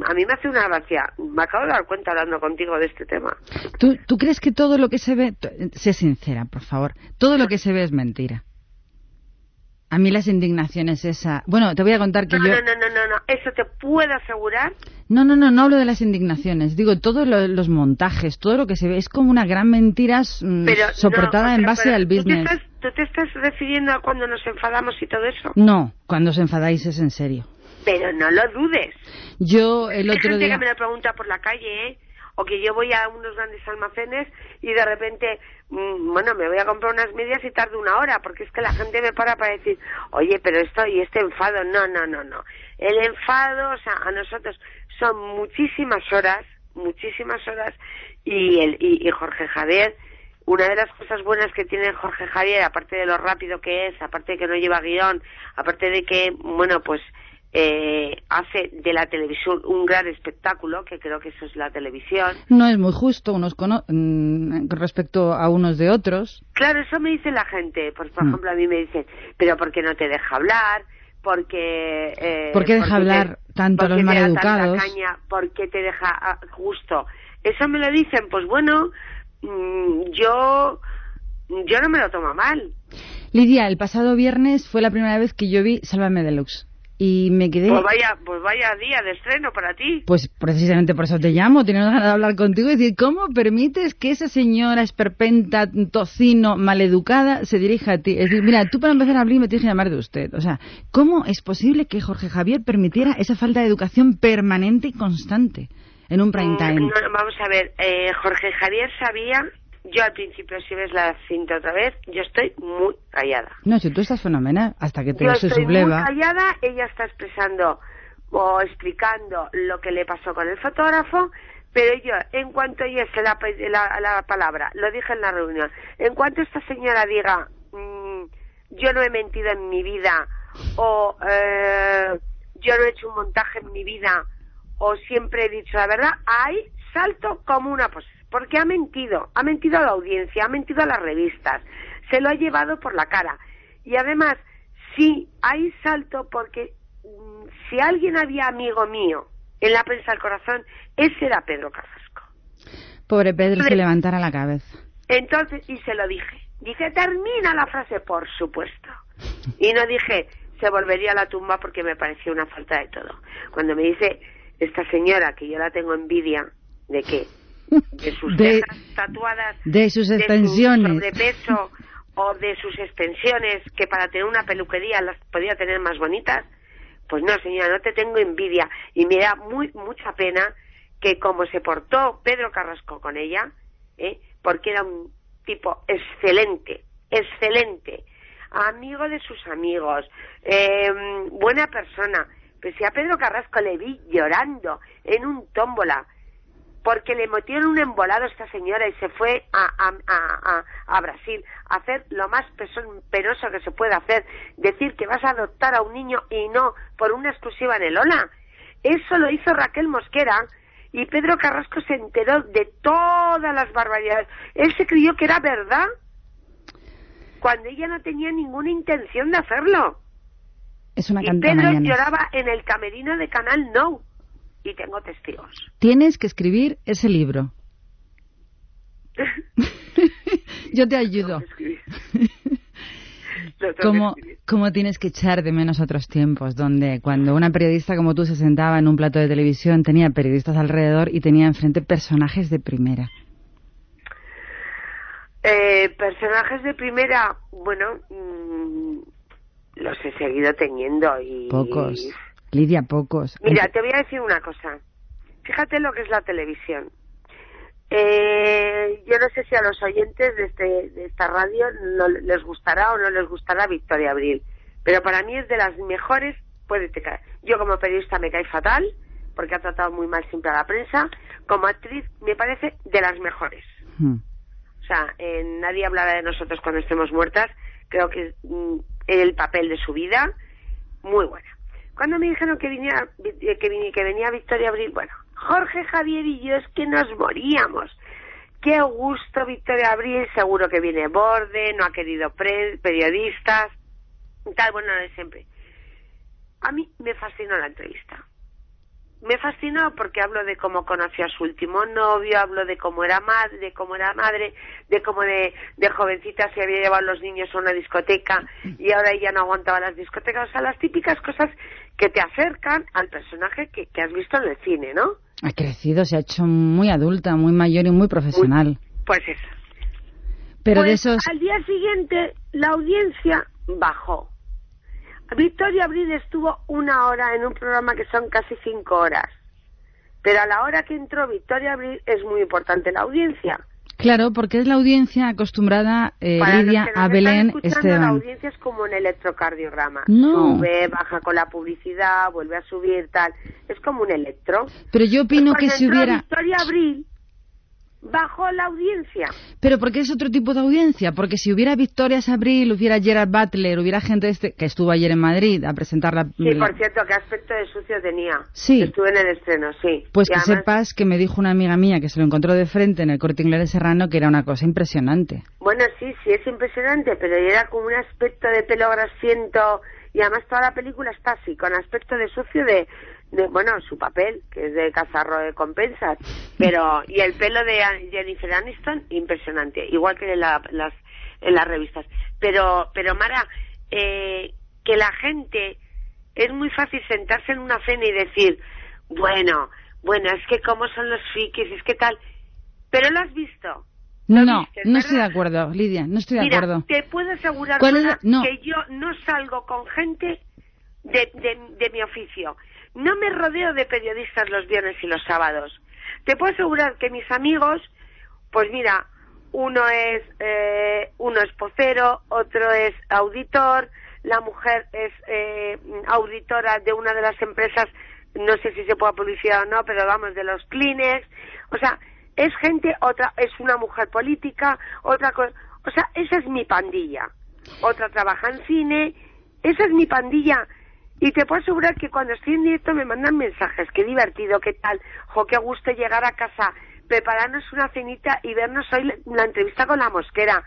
a mí me hace una gracia. Me acabo de dar cuenta hablando contigo de este tema. ¿Tú, ¿Tú crees que todo lo que se ve... Sé sincera, por favor. Todo lo que se ve es mentira. A mí las indignaciones esa... Bueno, te voy a contar que No, yo... no, no, no, no, no. Eso te puedo asegurar. No, no, no, no hablo de las indignaciones. Digo, todos lo- los montajes, todo lo que se ve es como una gran mentira mm, Pero soportada no, o en base pero al ¿tú te, business. estás, ¿Tú te estás refiriendo a cuando nos enfadamos y todo eso? No, cuando os enfadáis es en serio. Pero no lo dudes. Yo el otro gente día... que me lo pregunta por la calle, ¿eh? O que yo voy a unos grandes almacenes y de repente, mm, bueno, me voy a comprar unas medias y tardo una hora, porque es que la gente me para para decir, oye, pero esto y este enfado, no, no, no, no. El enfado, o sea, a nosotros son muchísimas horas, muchísimas horas, y, el, y, y Jorge Javier, una de las cosas buenas que tiene Jorge Javier, aparte de lo rápido que es, aparte de que no lleva guion, aparte de que, bueno, pues eh, hace de la televisión un gran espectáculo, que creo que eso es la televisión. No es muy justo unos cono- mm, con respecto a unos de otros. Claro, eso me dice la gente. Pues, por Mm. ejemplo, a mí me dicen, pero ¿por qué no te deja hablar? Porque... Eh, ¿Por qué deja porque hablar tanto a los te maleducados? caña? ¿Por qué te deja ah, justo? Eso me lo dicen, pues bueno, mm, yo, yo no me lo tomo mal. Lidia, el pasado viernes fue la primera vez que yo vi Sálvame Deluxe. Y me quedé... Pues vaya, pues vaya día de estreno para ti. Pues precisamente por eso te llamo, tenía ganas de hablar contigo y decir, ¿cómo permites que esa señora esperpenta, tocino, maleducada se dirija a ti? Es decir, mira, tú para empezar a hablar me tienes que llamar de usted. O sea, ¿cómo es posible que Jorge Javier permitiera esa falta de educación permanente y constante en un prime Mm, time? no, vamos a ver, eh, Jorge Javier sabía, yo al principio, si ves la cinta otra vez, yo estoy muy callada. No, si tú estás fenomenal, hasta que te Yo se estoy muy callada, ella está expresando o explicando lo que le pasó con el fotógrafo, Pero yo, en cuanto oyese la, pe- la, la palabra, lo dije en la reunión, en cuanto esta señora diga, mm, yo no he mentido en mi vida, o eh, yo no he hecho un montaje en mi vida, o siempre he dicho la verdad, ahí salto como una pues porque ha mentido, ha mentido a la audiencia, ha mentido a las revistas, se lo ha llevado por la cara. Y además, sí, ahí salto porque mm, si alguien había amigo mío en la prensa del corazón, ese era Pedro Carrasco. Pobre Pedro, se Hombre. levantara la cabeza. Entonces, y se lo dije. Dije, termina la frase, por supuesto. Y no dije, se volvería a la tumba porque me pareció una falta de todo. Cuando me dice esta señora, que yo la tengo envidia, ¿de qué? De sus De- cejas tatuadas, de sus de su extensiones. sobrepeso o de sus extensiones, que para tener una peluquería las podía tener más bonitas. Pues no, señora, no te tengo envidia. Y me da muy, mucha pena que como se portó Pedro Carrasco con ella, ¿eh? porque era un tipo excelente, excelente, amigo de sus amigos, eh, buena persona. Pues si a Pedro Carrasco le vi llorando en un tómbola, porque le metieron un embolado a esta señora y se fue a, a, a, a- Brasil a hacer lo más penoso que se puede hacer, decir que vas a adoptar a un niño y no por una exclusiva en el Ola. Eso lo hizo Raquel Mosquera y Pedro Carrasco se enteró de todas las barbaridades. Él se creyó que era verdad cuando ella no tenía ninguna intención de hacerlo. Es una Y Pedro lloraba en el camerino de Canal No. Y tengo testigos. Tienes que escribir ese libro. [laughs] Yo te ayudo. [laughs] Lo tengo que ¿Cómo, escribir. cómo tienes que echar de menos otros tiempos donde cuando una periodista como tú se sentaba en un plato de televisión tenía periodistas alrededor y tenía enfrente personajes de primera? Eh, personajes de primera, bueno, mm, los he seguido teniendo y... Pocos. Lidia, pocos. Mira, te voy a decir una cosa. Fíjate lo que es la televisión. Eh, yo no sé si a los oyentes de, este, de esta radio no les gustará o no les gustará Victoria Abril, pero para mí es de las mejores. Puede te caer. Yo como periodista me cae fatal porque ha tratado muy mal siempre a la prensa. Como actriz me parece de las mejores. Hmm. O sea, eh, nadie hablará de nosotros cuando estemos muertas. Creo que mm, el papel de su vida, muy buena. Cuando me dijeron que venía, eh, que, venía Victoria Abril, bueno, Jorge Javier y yo es que nos moríamos. Qué gusto Victoria Abril, seguro que viene borde, no ha querido periodistas, tal, bueno, de siempre. A mí me fascinó la entrevista. Me fascinó porque hablo de cómo conoció a su último novio, hablo de cómo era madre, de cómo era madre, de cómo de, de jovencita se había llevado a los niños a una discoteca y ahora ella no aguantaba las discotecas. O sea, las típicas cosas que te acercan al personaje que, que has visto en el cine, ¿no? Ha crecido, se ha hecho muy adulta, muy mayor y muy profesional. Pues eso. Pero de Pues, esos... Al día siguiente la audiencia bajó. Victoria Abril estuvo una hora en un programa que son casi cinco horas. Pero a la hora que entró Victoria Abril es muy importante la audiencia. Claro, porque es la audiencia acostumbrada, eh, Para los Lidia, que nos a están Belén escuchando, La Esteban. audiencia es como un electrocardiograma. No. Sube, baja con la publicidad, vuelve a subir, tal. Es como un electro. Pero yo opino que si hubiera... Victoria Abril, bajó la audiencia. Pero porque es otro tipo de audiencia, porque si hubiera Victoria Abril, hubiera Gerard Butler, hubiera gente este que estuvo ayer en Madrid a presentar la... Sí, por cierto, qué aspecto de sucio tenía. Sí. Estuve en el estreno, sí. Pues Y que además- sepas que me dijo una amiga mía que se lo encontró de frente en el corte inglés de Serrano que era una cosa impresionante. Bueno, sí, sí, es impresionante, pero era como un aspecto de pelo grasiento y además toda la película está así, con aspecto de sucio de, de bueno, su papel, que es de cazarro de compensas, pero, y el pelo de Jennifer Aniston, impresionante, igual que en, la- las, en las revistas. Pero, pero Mara, eh, que la gente, es muy fácil sentarse en una cena y decir, bueno, bueno, es que cómo son los frikis, es que tal, pero lo has visto. No, viste, no estoy de acuerdo, Lidia, no estoy de Mira, acuerdo. te puedo asegurar ¿Cuál es Mara, la- no. que yo no salgo con gente de, de, de mi oficio. No me rodeo de periodistas los viernes y los sábados. Te puedo asegurar que mis amigos, pues mira, uno es eh, uno es pocero, otro es auditor, la mujer es eh, auditora de una de las empresas no sé si se puede publicidad o no, pero vamos, de los Kleenex, o sea, es gente, otra, es una mujer política, otra cosa, o sea, esa es mi pandilla. Otra trabaja en cine, esa es mi pandilla. Y te puedo asegurar que cuando estoy en directo me mandan mensajes, qué divertido, qué tal, jo, qué gusto llegar a casa, prepararnos una cenita y vernos hoy la, entrevista con la mosquera.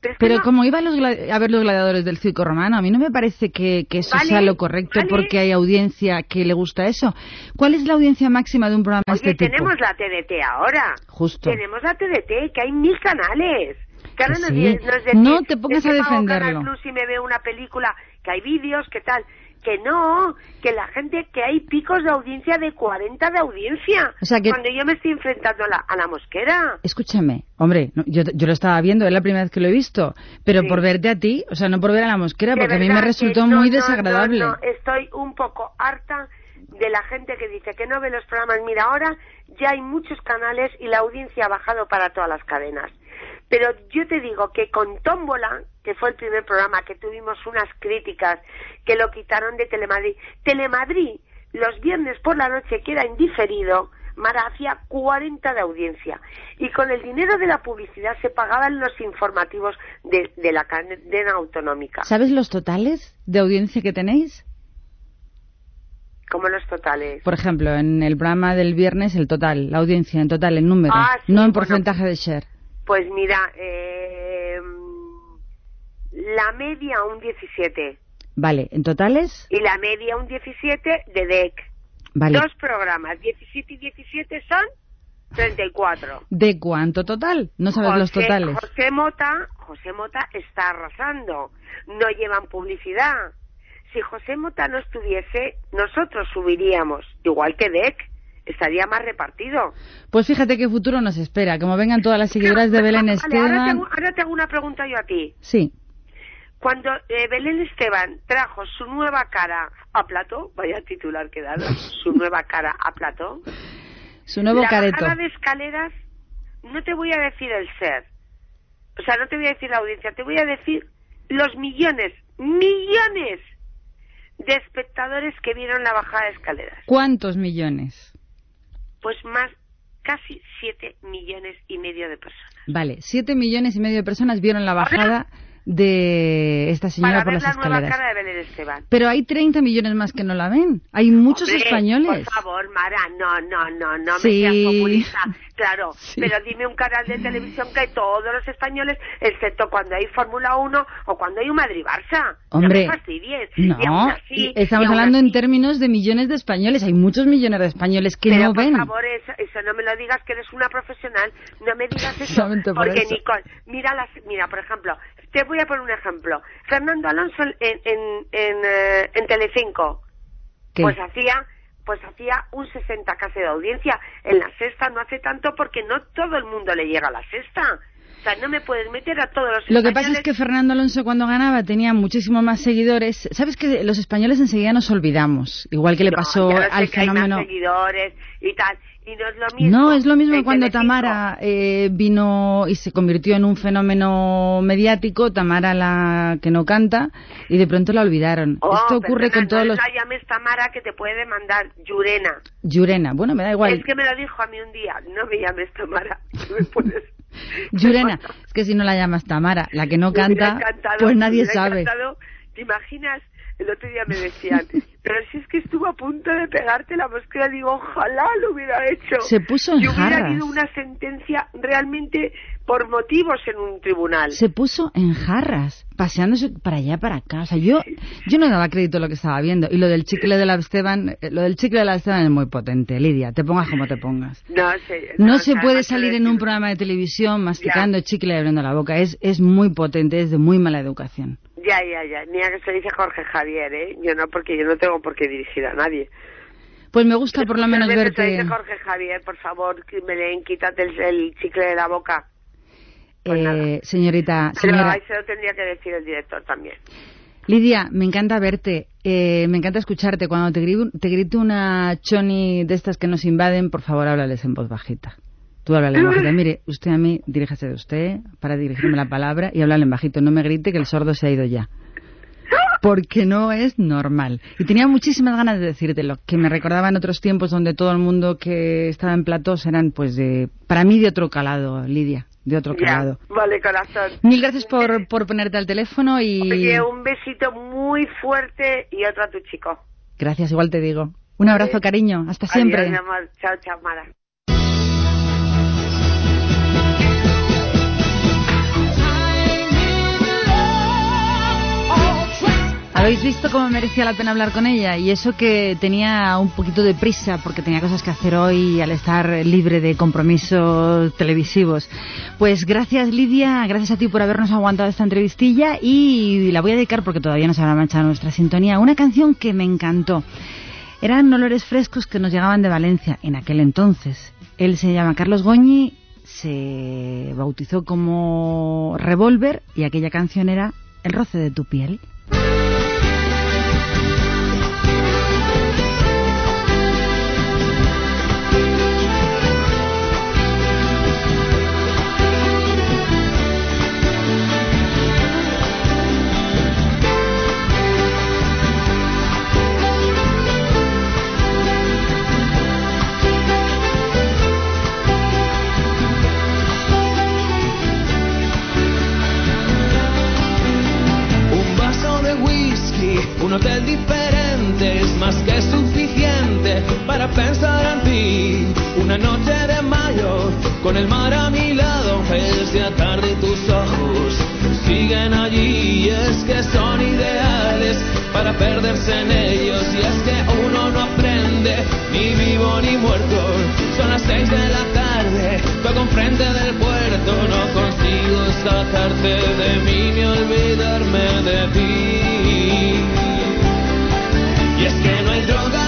Pero, es que Pero no- como iban los a ver los gladiadores del circo romano, a mí no me parece que, que eso Vale, sea lo correcto vale. porque hay audiencia que le gusta eso. ¿Cuál es la audiencia máxima de un programa de Oye, este tipo? tenemos la TDT ahora. Justo. Tenemos la TDT, que hay mil canales. Que ahora Que nos sí. di- nos decís, No te pongas a defenderlo. Canal Plus y me veo una película, que hay vídeos, que tal. Que no, que la gente, que hay picos de audiencia de 40 de audiencia. O sea que- Cuando yo me estoy enfrentando a la, a la mosquera. Escúchame, hombre, no, yo, yo lo estaba viendo, es la primera vez que lo he visto, pero Sí. por verte a ti, o sea, no por ver a la mosquera, De porque a mí me resultó no, muy no, no, desagradable. no, estoy un poco harta de la gente que dice que no ve los programas. Mira, ahora ya hay muchos canales y la audiencia ha bajado para todas las cadenas. Pero yo te digo que con Tómbola, que fue el primer programa que tuvimos unas críticas, que lo quitaron de Telemadrid. Telemadrid, los viernes por la noche queda indiferido, Mara hacía 40 de audiencia. Y con el dinero de la publicidad se pagaban los informativos de, de la cadena autonómica. ¿Sabes los totales de audiencia que tenéis? Como los totales. Por ejemplo, en el programa del viernes, el total, la audiencia en total, en número, Ah, sí, no en bueno. porcentaje de share. Pues mira, eh, la media un 17 Vale, en totales, y la media un 17 de DEC. vale. Dos programas, 17 y 17 son 34. ¿De cuánto total? No sabes los totales. José Mota, José Mota está arrasando. No llevan publicidad. Si José Mota no estuviese, nosotros subiríamos, igual que DEC, estaría más repartido. Pues fíjate qué futuro nos espera. Como vengan todas las seguidoras de Belén ahora, Esteban. ahora te hago una pregunta yo a ti. Sí, Cuando eh, Belén Esteban trajo su nueva cara a plató, vaya titular que dado, [laughs] su nueva cara a plató, su nuevo la careto. bajada de escaleras, no te voy a decir el ser, o sea, no te voy a decir la audiencia, te voy a decir los millones, millones de espectadores que vieron la bajada de escaleras. ¿Cuántos millones? Pues más, casi siete millones y medio de personas. Vale, siete millones y medio de personas vieron la bajada de esta señora Para por ver las la nueva escaleras. cara de Belén Esteban. Pero hay 30 millones más que no la ven. Hay muchos Hombre, españoles. Por favor, Mara, no, no, no, no Sí. me seas populista. Claro, Sí. pero dime un canal de televisión que todos los españoles, excepto cuando hay Fórmula 1 o cuando hay un Madrid-Barça. Hombre, no me fastidies. Y aún así- estamos y aún hablando en términos de millones de españoles. Hay muchos millones de españoles que pero no por ven. favor, eso, eso no me lo digas que eres una profesional. No me digas eso. Por porque, eso. Nicole, mira, las, mira, por ejemplo, te voy a poner un ejemplo. Fernando Alonso en, en, en, eh, en Telecinco. ¿Qué? Pues hacía pues hacía un 60 casi de audiencia. En la sexta no hace tanto porque no todo el mundo le llega a la sexta. O sea, no me puedes meter a todos los Lo que pasa es que Fernando Alonso cuando ganaba tenía muchísimo más seguidores. ¿Sabes que los españoles enseguida nos olvidamos? Igual que le No, pasó al hay fenómeno... más seguidores y tal. Y no es lo mismo. No, es lo mismo cuando Telecinco. Tamara eh, vino y se convirtió en un fenómeno mediático, Tamara la que no canta, y de pronto la olvidaron. Oh, Esto ocurre perdona, con todos no los... la llames Tamara que te puede demandar Yurena. Yurena, bueno, me da igual. Es que me lo dijo a mí un día. No me llames Tamara. [laughs] Me pones... Yurena, [laughs] [laughs] es que si no la llamas Tamara, la que no canta, pues nadie sabe. ¿Te imaginas? El otro día me decían, pero si es que estuvo a punto de pegarte la mosquera, digo, ojalá lo hubiera hecho. Se puso en y hubiera jarras. habido una sentencia realmente por motivos en un tribunal. Se puso en jarras, paseándose para allá, para acá. O sea, yo, yo no daba crédito a lo que estaba viendo. Y lo del chicle de la Esteban, eh, lo del chicle de la Esteban es muy potente, Lidia. Te pongas como te pongas. No, sé, No se puede salir en un programa de televisión masticando chicle y abriendo la boca. Es, es muy potente, es de muy mala educación. Ya, ya, ya. Mira que se dice Jorge Javier, ¿eh? Yo no, porque yo no tengo por qué dirigir a nadie. Pues me gusta por lo menos veces se verte. dice Jorge Javier, por favor, leen, quítate el, el chicle de la boca. Pues eh, señorita, Pero señora. ahí se lo tendría que decir el director también. Lidia, me encanta verte, eh, me encanta escucharte. Cuando te, gri- te una choni de estas que nos invaden, por favor, háblales en voz bajita. Tú háblale en bajita. Mire, usted a mí, diríjase de usted para dirigirme la palabra y háblale en bajito. No me grite que el sordo se ha ido ya. porque no es normal. Y tenía muchísimas ganas de decírtelo, que me recordaba en otros tiempos donde todo el mundo que estaba en platós eran, pues, de, para mí de otro calado, Lidia, de otro calado. vale, corazón. Mil gracias por, por ponerte al teléfono y Oye, un besito muy fuerte y otro a tu chico. gracias, igual te digo. Un abrazo, cariño. Hasta siempre. Adiós, mi amor. Chao, chao, Mara. ¿Habéis visto cómo merecía la pena hablar con ella? Y eso que tenía un poquito de prisa porque tenía cosas que hacer hoy al estar libre de compromisos televisivos. Pues gracias Lidia, gracias a ti por habernos aguantado esta entrevistilla y la voy a dedicar porque todavía no se habrá manchado nuestra sintonía. Una canción que me encantó. Eran olores frescos que nos llegaban de Valencia en aquel entonces. Él se llama Carlos Goñi, se bautizó como Revolver y aquella canción era El roce de tu piel. Pensar en ti. Una noche de mayo con el mar a mi lado, es ya tarde tus ojos siguen allí. Y es que son ideales para perderse en ellos. Y es que uno no aprende ni vivo ni muerto. Son las seis de la tarde, toco enfrente del puerto. No consigo sacarte de mí ni olvidarme de ti. Y es que no hay droga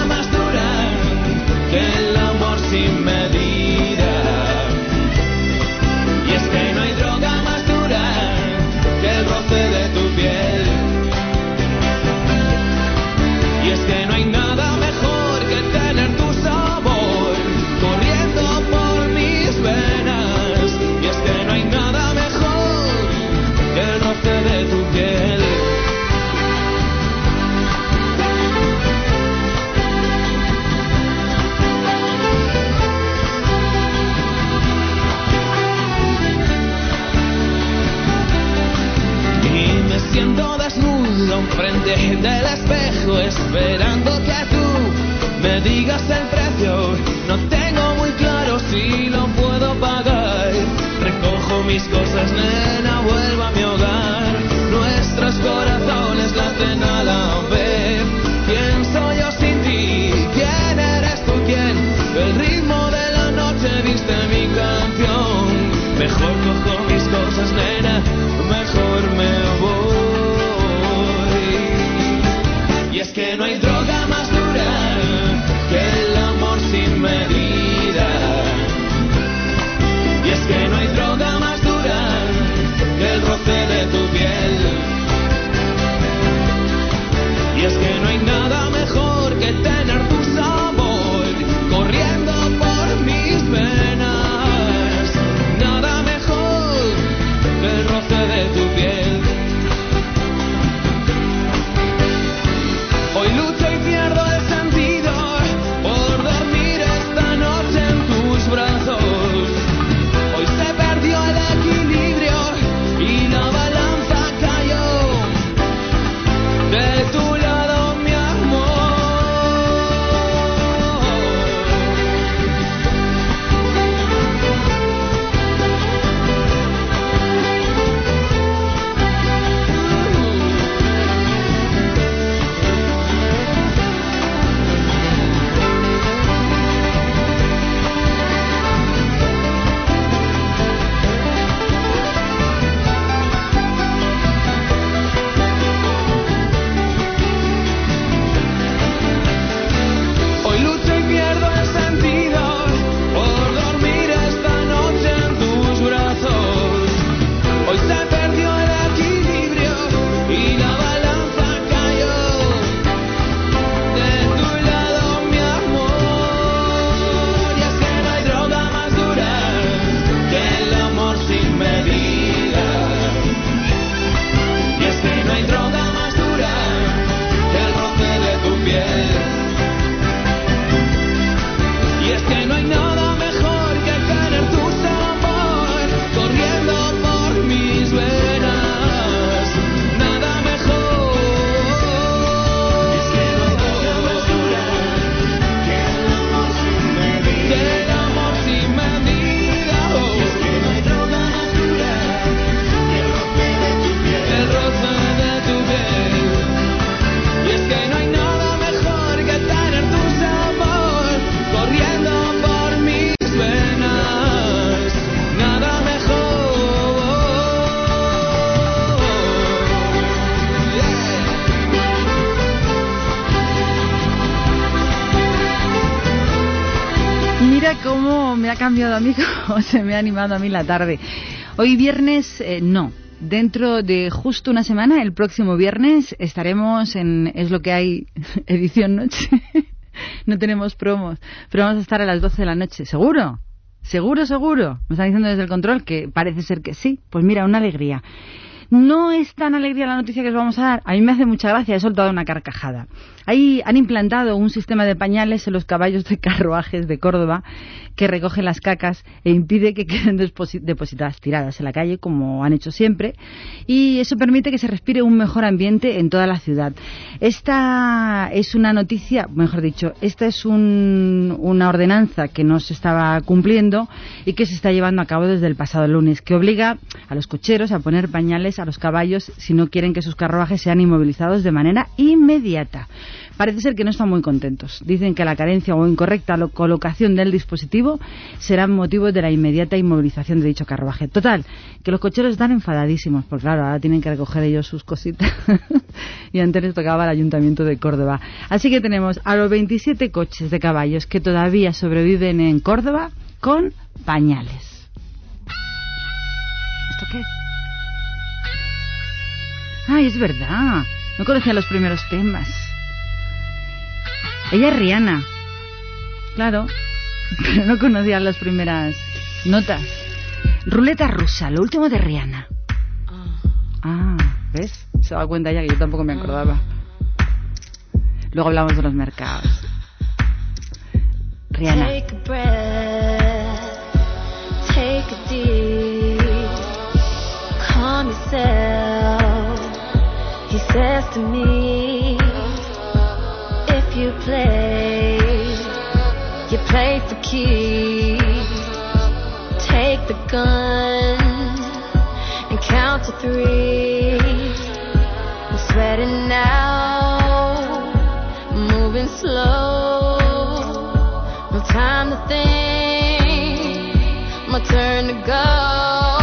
desnudo enfrente del espejo esperando que tú me digas el precio. No tengo muy claro si lo puedo pagar. Recojo mis cosas, nena, vuelvo a mi hogar. Nuestros corazones laten a la vez. ¿Quién soy yo sin ti? ¿Quién eres tú? ¿Quién? El ritmo de la noche viste mi canción. Mejor cojo mis cosas, nena, mejor me [laughs] se me ha animado a mí la tarde. Hoy viernes, eh, no. Dentro de justo una semana, el próximo viernes, estaremos en Es lo que hay, [laughs] edición noche. [laughs] no tenemos promos, pero vamos a estar a las 12 de la noche. ¿Seguro? ¿Seguro, seguro? Me están diciendo desde el control que parece ser que sí. Pues mira, una alegría. No es tan alegría la noticia que os vamos a dar. A mí me hace mucha gracia, he soltado una carcajada. Ahí han implantado un sistema de pañales en los caballos de carruajes de Córdoba que recoge las cacas e impide que queden depositadas tiradas en la calle, como han hecho siempre, y eso permite que se respire un mejor ambiente en toda la ciudad. Esta es una noticia, mejor dicho, esta es una ordenanza que no se estaba cumpliendo y que se está llevando a cabo desde el pasado lunes, que obliga a los cocheros a poner pañales a los caballos si no quieren que sus carruajes sean inmovilizados de manera inmediata parece ser que no están muy contentos. Dicen que la carencia o incorrecta colocación del dispositivo serán motivo de la inmediata inmovilización de dicho carruaje. Total, que los cocheros están enfadadísimos, porque claro, ahora tienen que recoger ellos sus cositas. [laughs] y antes les tocaba el Ayuntamiento de Córdoba. Así que tenemos a los 27 coches de caballos que todavía sobreviven en Córdoba con pañales. ¿Esto qué es? Ay, es verdad. No conocía los primeros temas. Ella es Rihanna. Claro. Pero no conocía las primeras notas. Ruleta rusa, lo último de Rihanna. Ah, ¿ves? Se da cuenta ya que yo tampoco me acordaba. Luego hablamos de los mercados. Rihanna. Take a breath, take a deep, calm yourself. He says to me, you play, you play for keeps. Take the gun and count to three. I'm sweating now, moving slow. No time to think, my turn to go.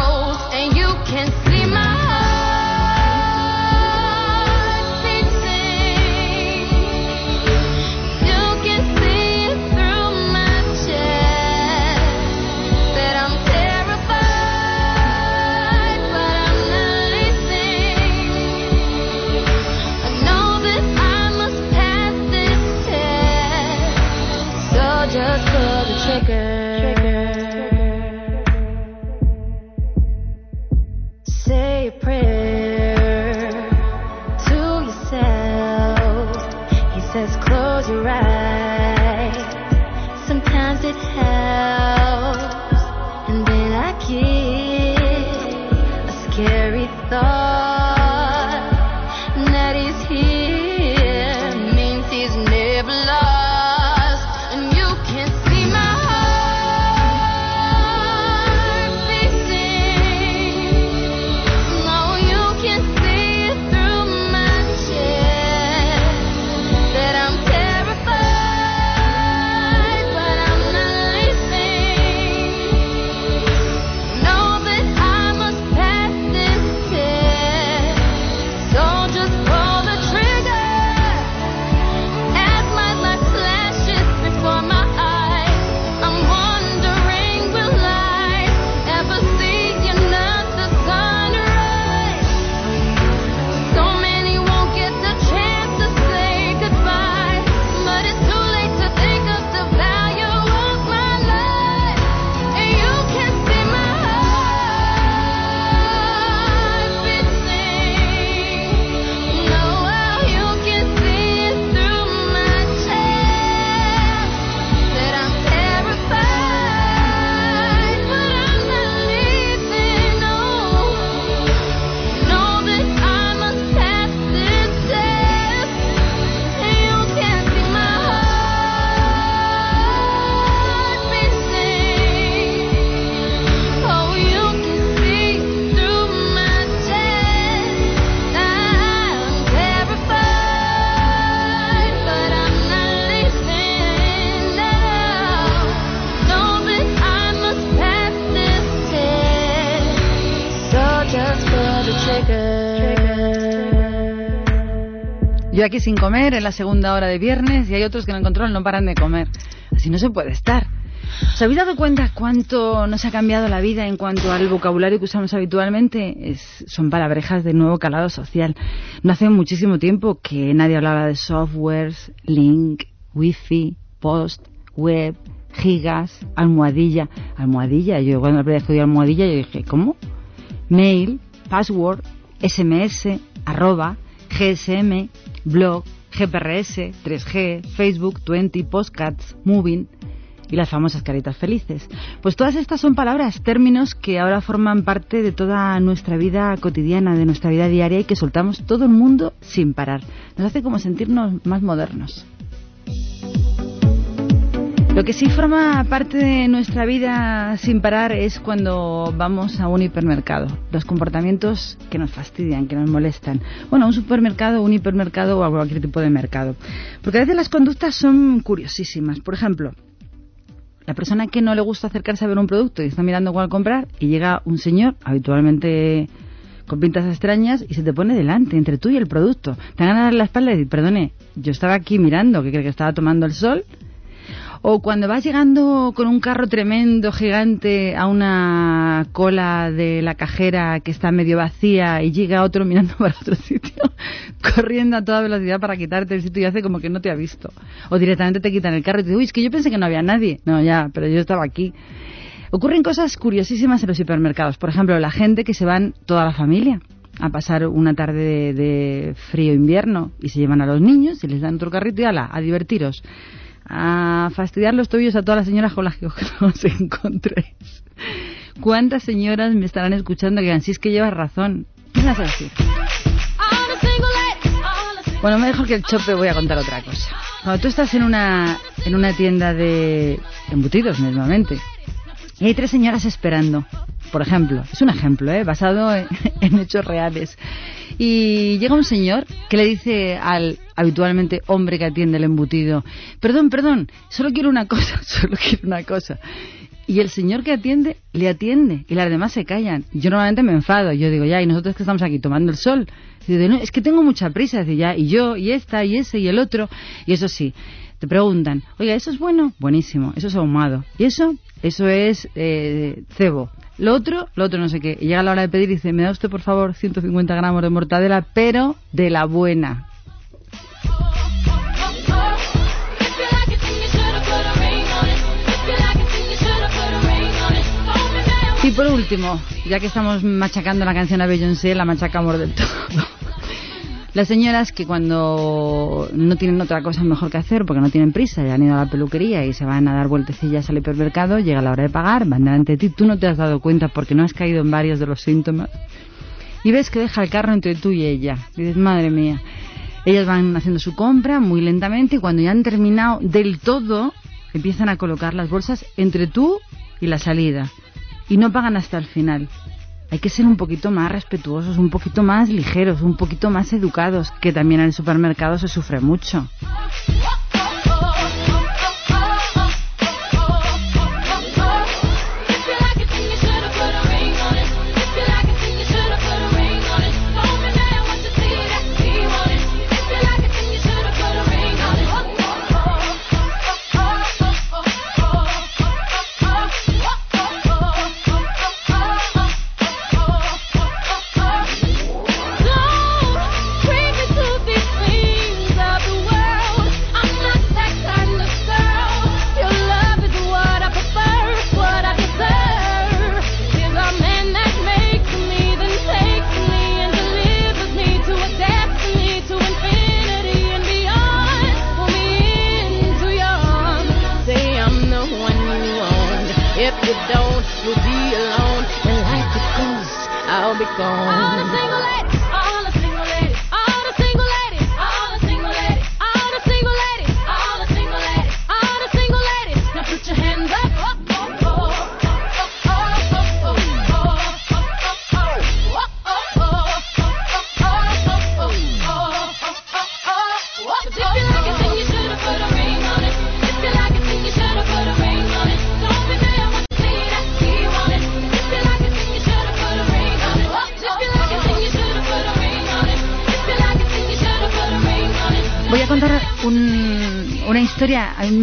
Yo aquí sin comer en la segunda hora de viernes y hay otros que en el control no paran de comer. Así no se puede estar. ¿Os habéis dado cuenta cuánto nos ha cambiado la vida en cuanto al vocabulario que usamos habitualmente? Es- son palabrejas de nuevo calado social. No hace muchísimo tiempo que nadie hablaba de softwares, link, wifi, post, web, gigas, almohadilla. Almohadilla, yo cuando vez que oí almohadilla yo dije, ¿cómo? Mail, password, SMS, arroba, GSM, blog, GPRS, 3G, Facebook, 20, postcards, moving y las famosas caritas felices. Pues todas estas son palabras, términos que ahora forman parte de toda nuestra vida cotidiana, de nuestra vida diaria y que soltamos todo el mundo sin parar. Nos hace como sentirnos más modernos. Lo que sí forma parte de nuestra vida sin parar es cuando vamos a un hipermercado. Los comportamientos que nos fastidian, que nos molestan. Bueno, un supermercado, un hipermercado o cualquier tipo de mercado. Porque a veces las conductas son curiosísimas. Por ejemplo, la persona que no le gusta acercarse a ver un producto y está mirando cuál comprar y llega un señor, habitualmente con pintas extrañas, y se te pone delante, entre tú y el producto. Te van a dar la espalda y decir, perdone, yo estaba aquí mirando, que creo que estaba tomando el sol. O cuando vas llegando con un carro tremendo, gigante, a una cola de la cajera que está medio vacía y llega otro mirando [laughs] para otro sitio, corriendo a toda velocidad para quitarte el sitio y hace como que no te ha visto. O directamente te quitan el carro y te dicen, uy, es que yo pensé que no había nadie. No, ya, pero yo estaba aquí. Ocurren cosas curiosísimas en los supermercados. Por ejemplo, la gente que se van toda la familia a pasar una tarde de, de frío invierno y se llevan a los niños y les dan otro carrito y ala, a divertiros. A fastidiar los tobillos a todas las señoras con las que [laughs] os encontréis. ¿Cuántas señoras me estarán escuchando que digan, si es que llevas razón? ¿Qué vas a decir? Bueno, mejor que el chope voy a contar otra cosa. Cuando tú estás en una, en una tienda de embutidos, normalmente, y hay tres señoras esperando, por ejemplo, es un ejemplo, ¿eh? basado [laughs] en, hechos reales. Y llega un señor que le dice al habitualmente hombre que atiende el embutido, perdón, perdón, solo quiero una cosa, [laughs] solo quiero una cosa. Y el señor que atiende, le atiende, y las demás se callan. Yo normalmente me enfado, yo digo, ya, y nosotros que estamos aquí tomando el sol. Y digo, es que tengo mucha prisa, dice, ya, y yo, y esta, y ese, y el otro. Y eso sí, te preguntan, oiga, ¿eso es bueno? Buenísimo, eso es ahumado. ¿Y eso? Eso es eh, cebo. Lo otro, lo otro no sé qué. Y llega la hora de pedir y dice, me da usted por favor 150 gramos de mortadela, pero de la buena. Y por último, ya que estamos machacando la canción a Beyoncé, la machacamos del todo. Las señoras que cuando no tienen otra cosa mejor que hacer, porque no tienen prisa, ya han ido a la peluquería y se van a dar vueltecillas al hipermercado, llega la hora de pagar, van delante de ti, tú no te has dado cuenta porque no has caído en varios de los síntomas. Y ves que deja el carro entre tú y ella. Y dices, madre mía. Ellas van haciendo su compra muy lentamente y cuando ya han terminado del todo, empiezan a colocar las bolsas entre tú y la salida. Y no pagan hasta el final. Hay que ser un poquito más respetuosos, un poquito más ligeros, un poquito más educados, que también en el supermercado se sufre mucho.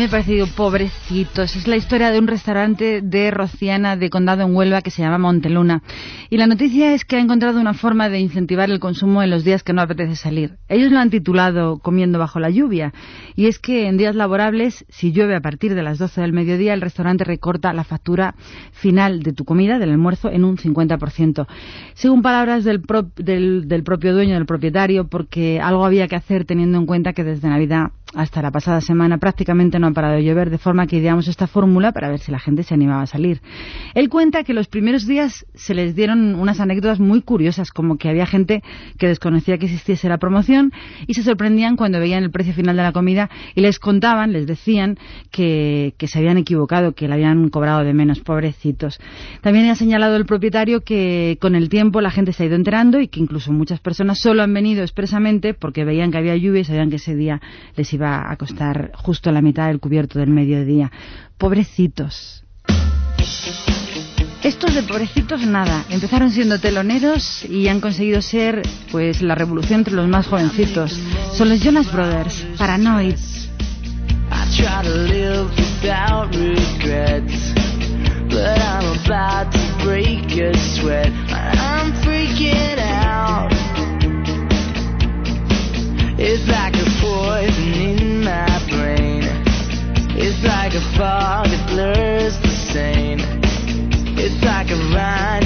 Me ha parecido pobrecitos. Es la historia de un restaurante de Rociana, de Condado en Huelva, que se llama Monteluna. Y la noticia es que ha encontrado una forma de incentivar el consumo en los días que no apetece salir. Ellos lo han titulado Comiendo bajo la lluvia. Y es que en días laborables, si llueve a partir de las 12 del mediodía, el restaurante recorta la factura final de tu comida, del almuerzo, en un 50%. Según palabras del, pro- del, del propio dueño, del propietario, porque algo había que hacer teniendo en cuenta que desde Navidad hasta la pasada semana prácticamente no ha parado de llover, de forma que ideamos esta fórmula para ver si la gente se animaba a salir. Él cuenta que los primeros días se les dieron unas anécdotas muy curiosas, como que había gente que desconocía que existiese la promoción y se sorprendían cuando veían el precio final de la comida y les contaban, les decían que, se habían equivocado, que le habían cobrado de menos, pobrecitos. También ha señalado el propietario que con el tiempo la gente se ha ido enterando y que incluso muchas personas solo han venido expresamente porque veían que había lluvia y sabían que ese día les iba a costar justo la mitad del cubierto del mediodía. Pobrecitos. Estos de pobrecitos nada, empezaron siendo teloneros y han conseguido ser pues la revolución entre los más jovencitos. Son los Jonas Brothers, Paranoid. My brain. It's like a fog that blurs the same. It's like a vine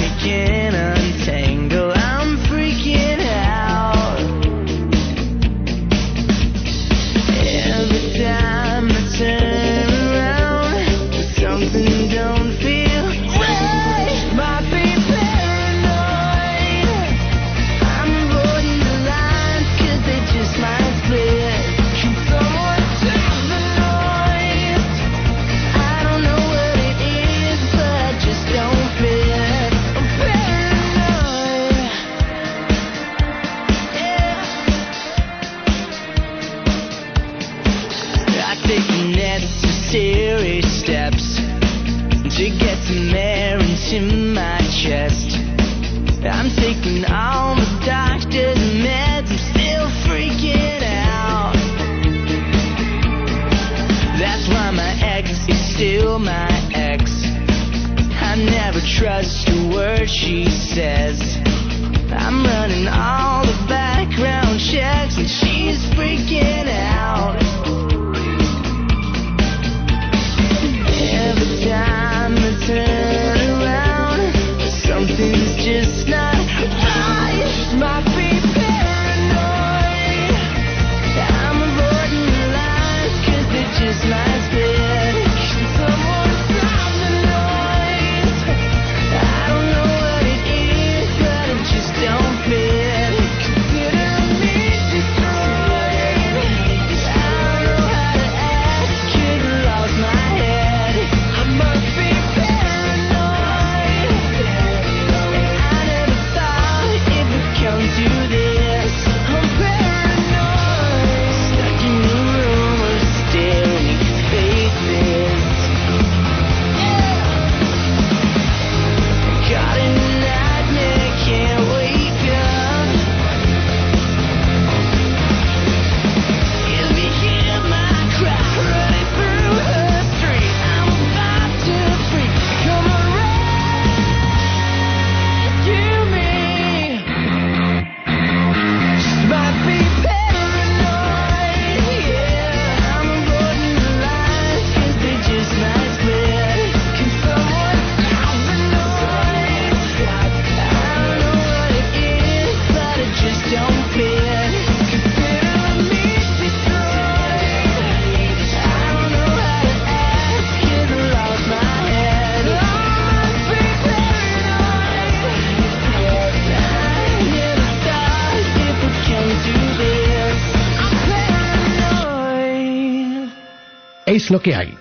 Es lo que hay.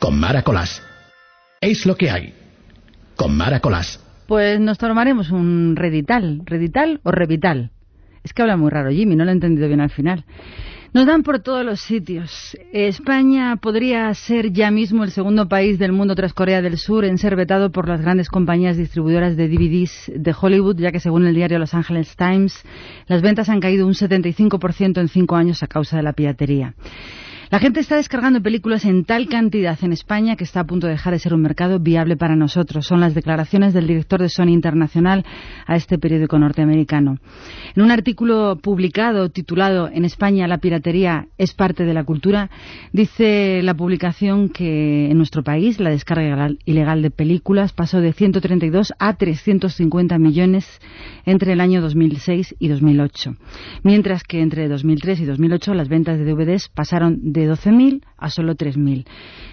Con Mara Colás. Es lo que hay. Con Mara Colás. Pues nos tomaremos un redital. ¿Redital o revital? Es que habla muy raro Jimmy, no lo he entendido bien al final. Nos dan por todos los sitios. España podría ser ya mismo el segundo país del mundo tras Corea del Sur en ser vetado por las grandes compañías distribuidoras de DVDs de Hollywood, ya que según el diario Los Angeles Times, las ventas han caído un 75% en cinco años a causa de la piratería. La gente está descargando películas en tal cantidad en España que está a punto de dejar de ser un mercado viable para nosotros. Son las declaraciones del director de Sony Internacional a este periódico norteamericano. En un artículo publicado titulado En España la piratería es parte de la cultura, dice la publicación que en nuestro país la descarga ilegal de películas pasó de 132 a 350 millones entre el año 2006 y 2008, mientras que entre 2003 y 2008 las ventas de DVDs pasaron 12.000 a solo 3.000.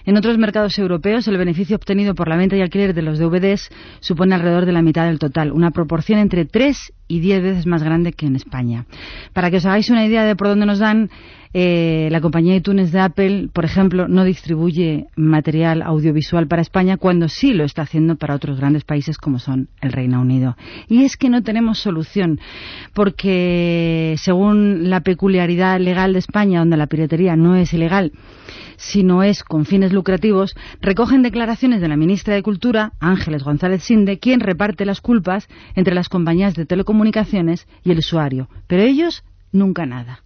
En otros mercados europeos, el beneficio obtenido por la venta y alquiler de los DVDs supone alrededor de la mitad del total, una proporción entre 3 y 10 veces más grande que en España. Para que os hagáis una idea de por dónde nos dan, eh, la compañía de iTunes de Apple, por ejemplo, no distribuye material audiovisual para España cuando sí lo está haciendo para otros grandes países como son el Reino Unido. Y es que no tenemos solución, porque según la peculiaridad legal de España, donde la piratería no es ilegal, sino es con fines lucrativos, recogen declaraciones de la ministra de Cultura, Ángeles González Sinde, quien reparte las culpas entre las compañías de telecomunicaciones y el usuario. Pero ellos nunca nada.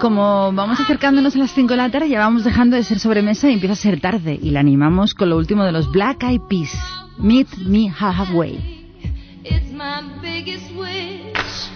Como vamos acercándonos a las 5 de la tarde, ya vamos dejando de ser sobremesa y empieza a ser tarde. Y la animamos con lo último de los Black Eyed Peas, Meet Me Halfway. It's my biggest wish.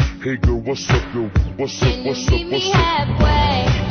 Hey girl, what's up, yo? What's up, what's up, what's up?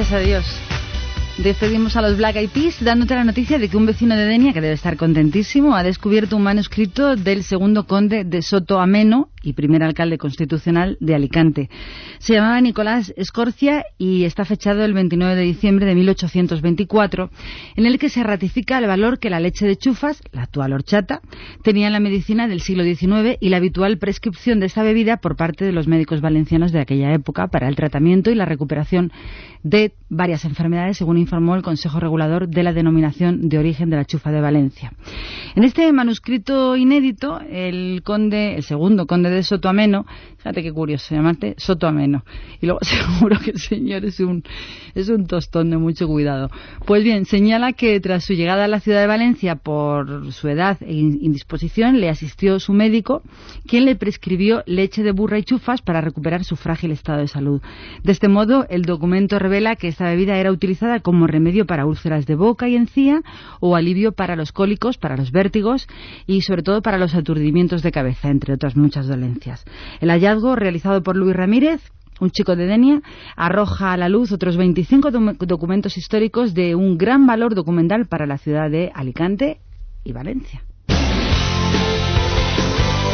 Adiós, princesa, adiós. Despedimos a los Black Eyed Peas dándote la noticia de que un vecino de Denia, que debe estar contentísimo, ha descubierto un manuscrito del segundo conde de Soto Ameno y primer alcalde constitucional de Alicante. Se llamaba Nicolás Escorcia y está fechado el 29 de diciembre de 1824, en el que se ratifica el valor que la leche de chufas, la actual horchata, tenía en la medicina del siglo XIX y la habitual prescripción de esta bebida por parte de los médicos valencianos de aquella época para el tratamiento y la recuperación de varias enfermedades, según informó el Consejo Regulador de la Denominación de Origen de la Chufa de Valencia. En este manuscrito inédito, el conde, el segundo conde de Sotoameno, fíjate qué curioso llamarte Sotoameno, y luego [laughs] seguro que el señor es un, es un tostón de mucho cuidado. Pues bien, señala que tras su llegada a la ciudad de Valencia por su edad e indisposición, le asistió su médico, quien le prescribió leche de burra y chufas para recuperar su frágil estado de salud. De este modo, el documento revela que esta bebida era utilizada como remedio para úlceras de boca y encía o alivio para los cólicos, para los vértigos y sobre todo para los aturdimientos de cabeza, entre otras muchas dolencias. El hallazgo realizado por Luis Ramírez un chico de Denia, arroja a la luz otros 25 docu- documentos históricos de un gran valor documental para la ciudad de Alicante y Valencia.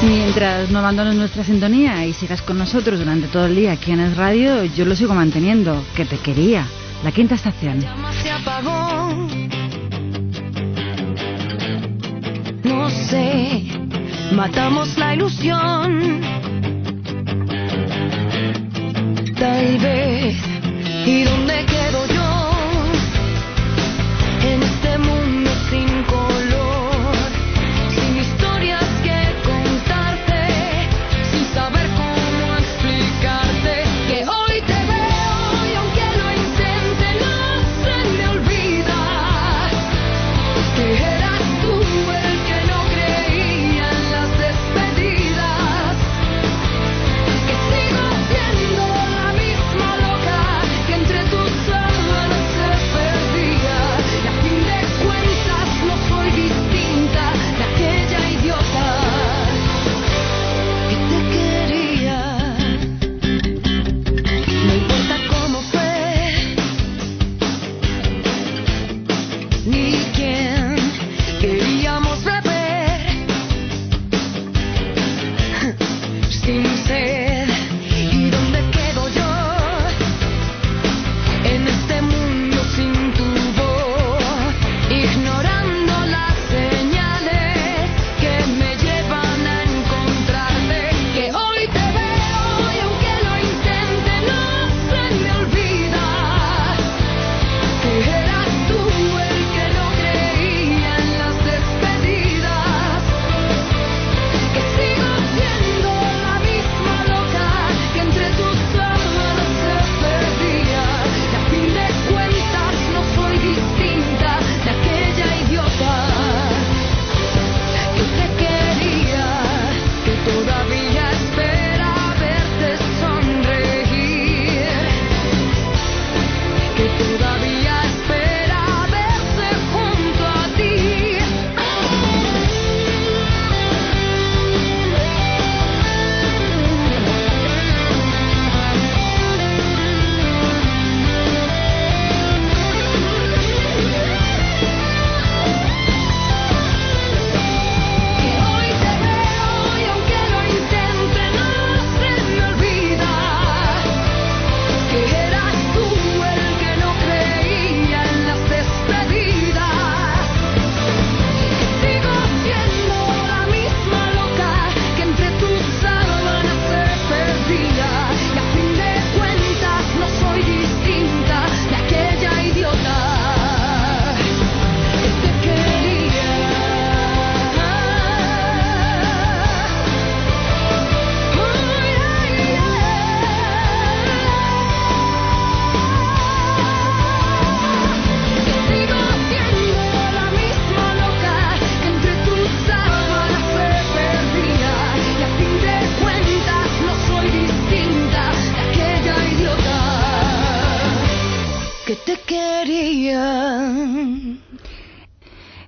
Mientras no abandones nuestra sintonía y sigas con nosotros durante todo el día aquí en Es Radio, yo lo sigo manteniendo, que te quería. La quinta estación. No sé, matamos la ilusión. Tal vez, ¿y dónde quedo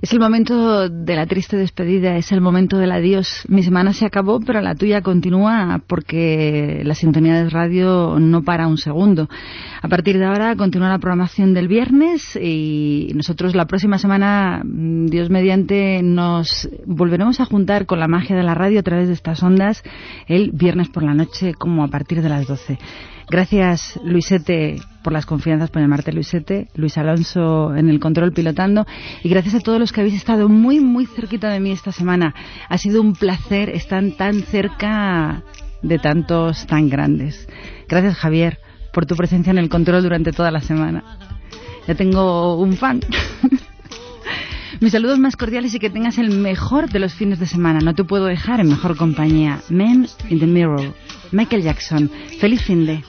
Es el momento de la triste despedida, es el momento del adiós. Mi semana se acabó, pero la tuya continúa porque la sintonía de radio no para un segundo. A partir de ahora continúa la programación del viernes y nosotros la próxima semana, mm, Dios mediante, nos volveremos a juntar con la magia de la radio a través de estas ondas el viernes por la noche como a partir de las 12. Gracias, Luisete, por las confianzas, por llamarte Luisete, Luis Alonso en el control pilotando y gracias a todos los que habéis estado muy, muy cerquita de mí esta semana. Ha sido un placer estar tan cerca de tantos tan grandes. Gracias, Javier, por tu presencia en el control durante toda la semana. Ya tengo un fan. [laughs] Mis saludos más cordiales y que tengas el mejor de los fines de semana. No te puedo dejar en mejor compañía. Men in the Mirror. Michael Jackson. Feliz fin de.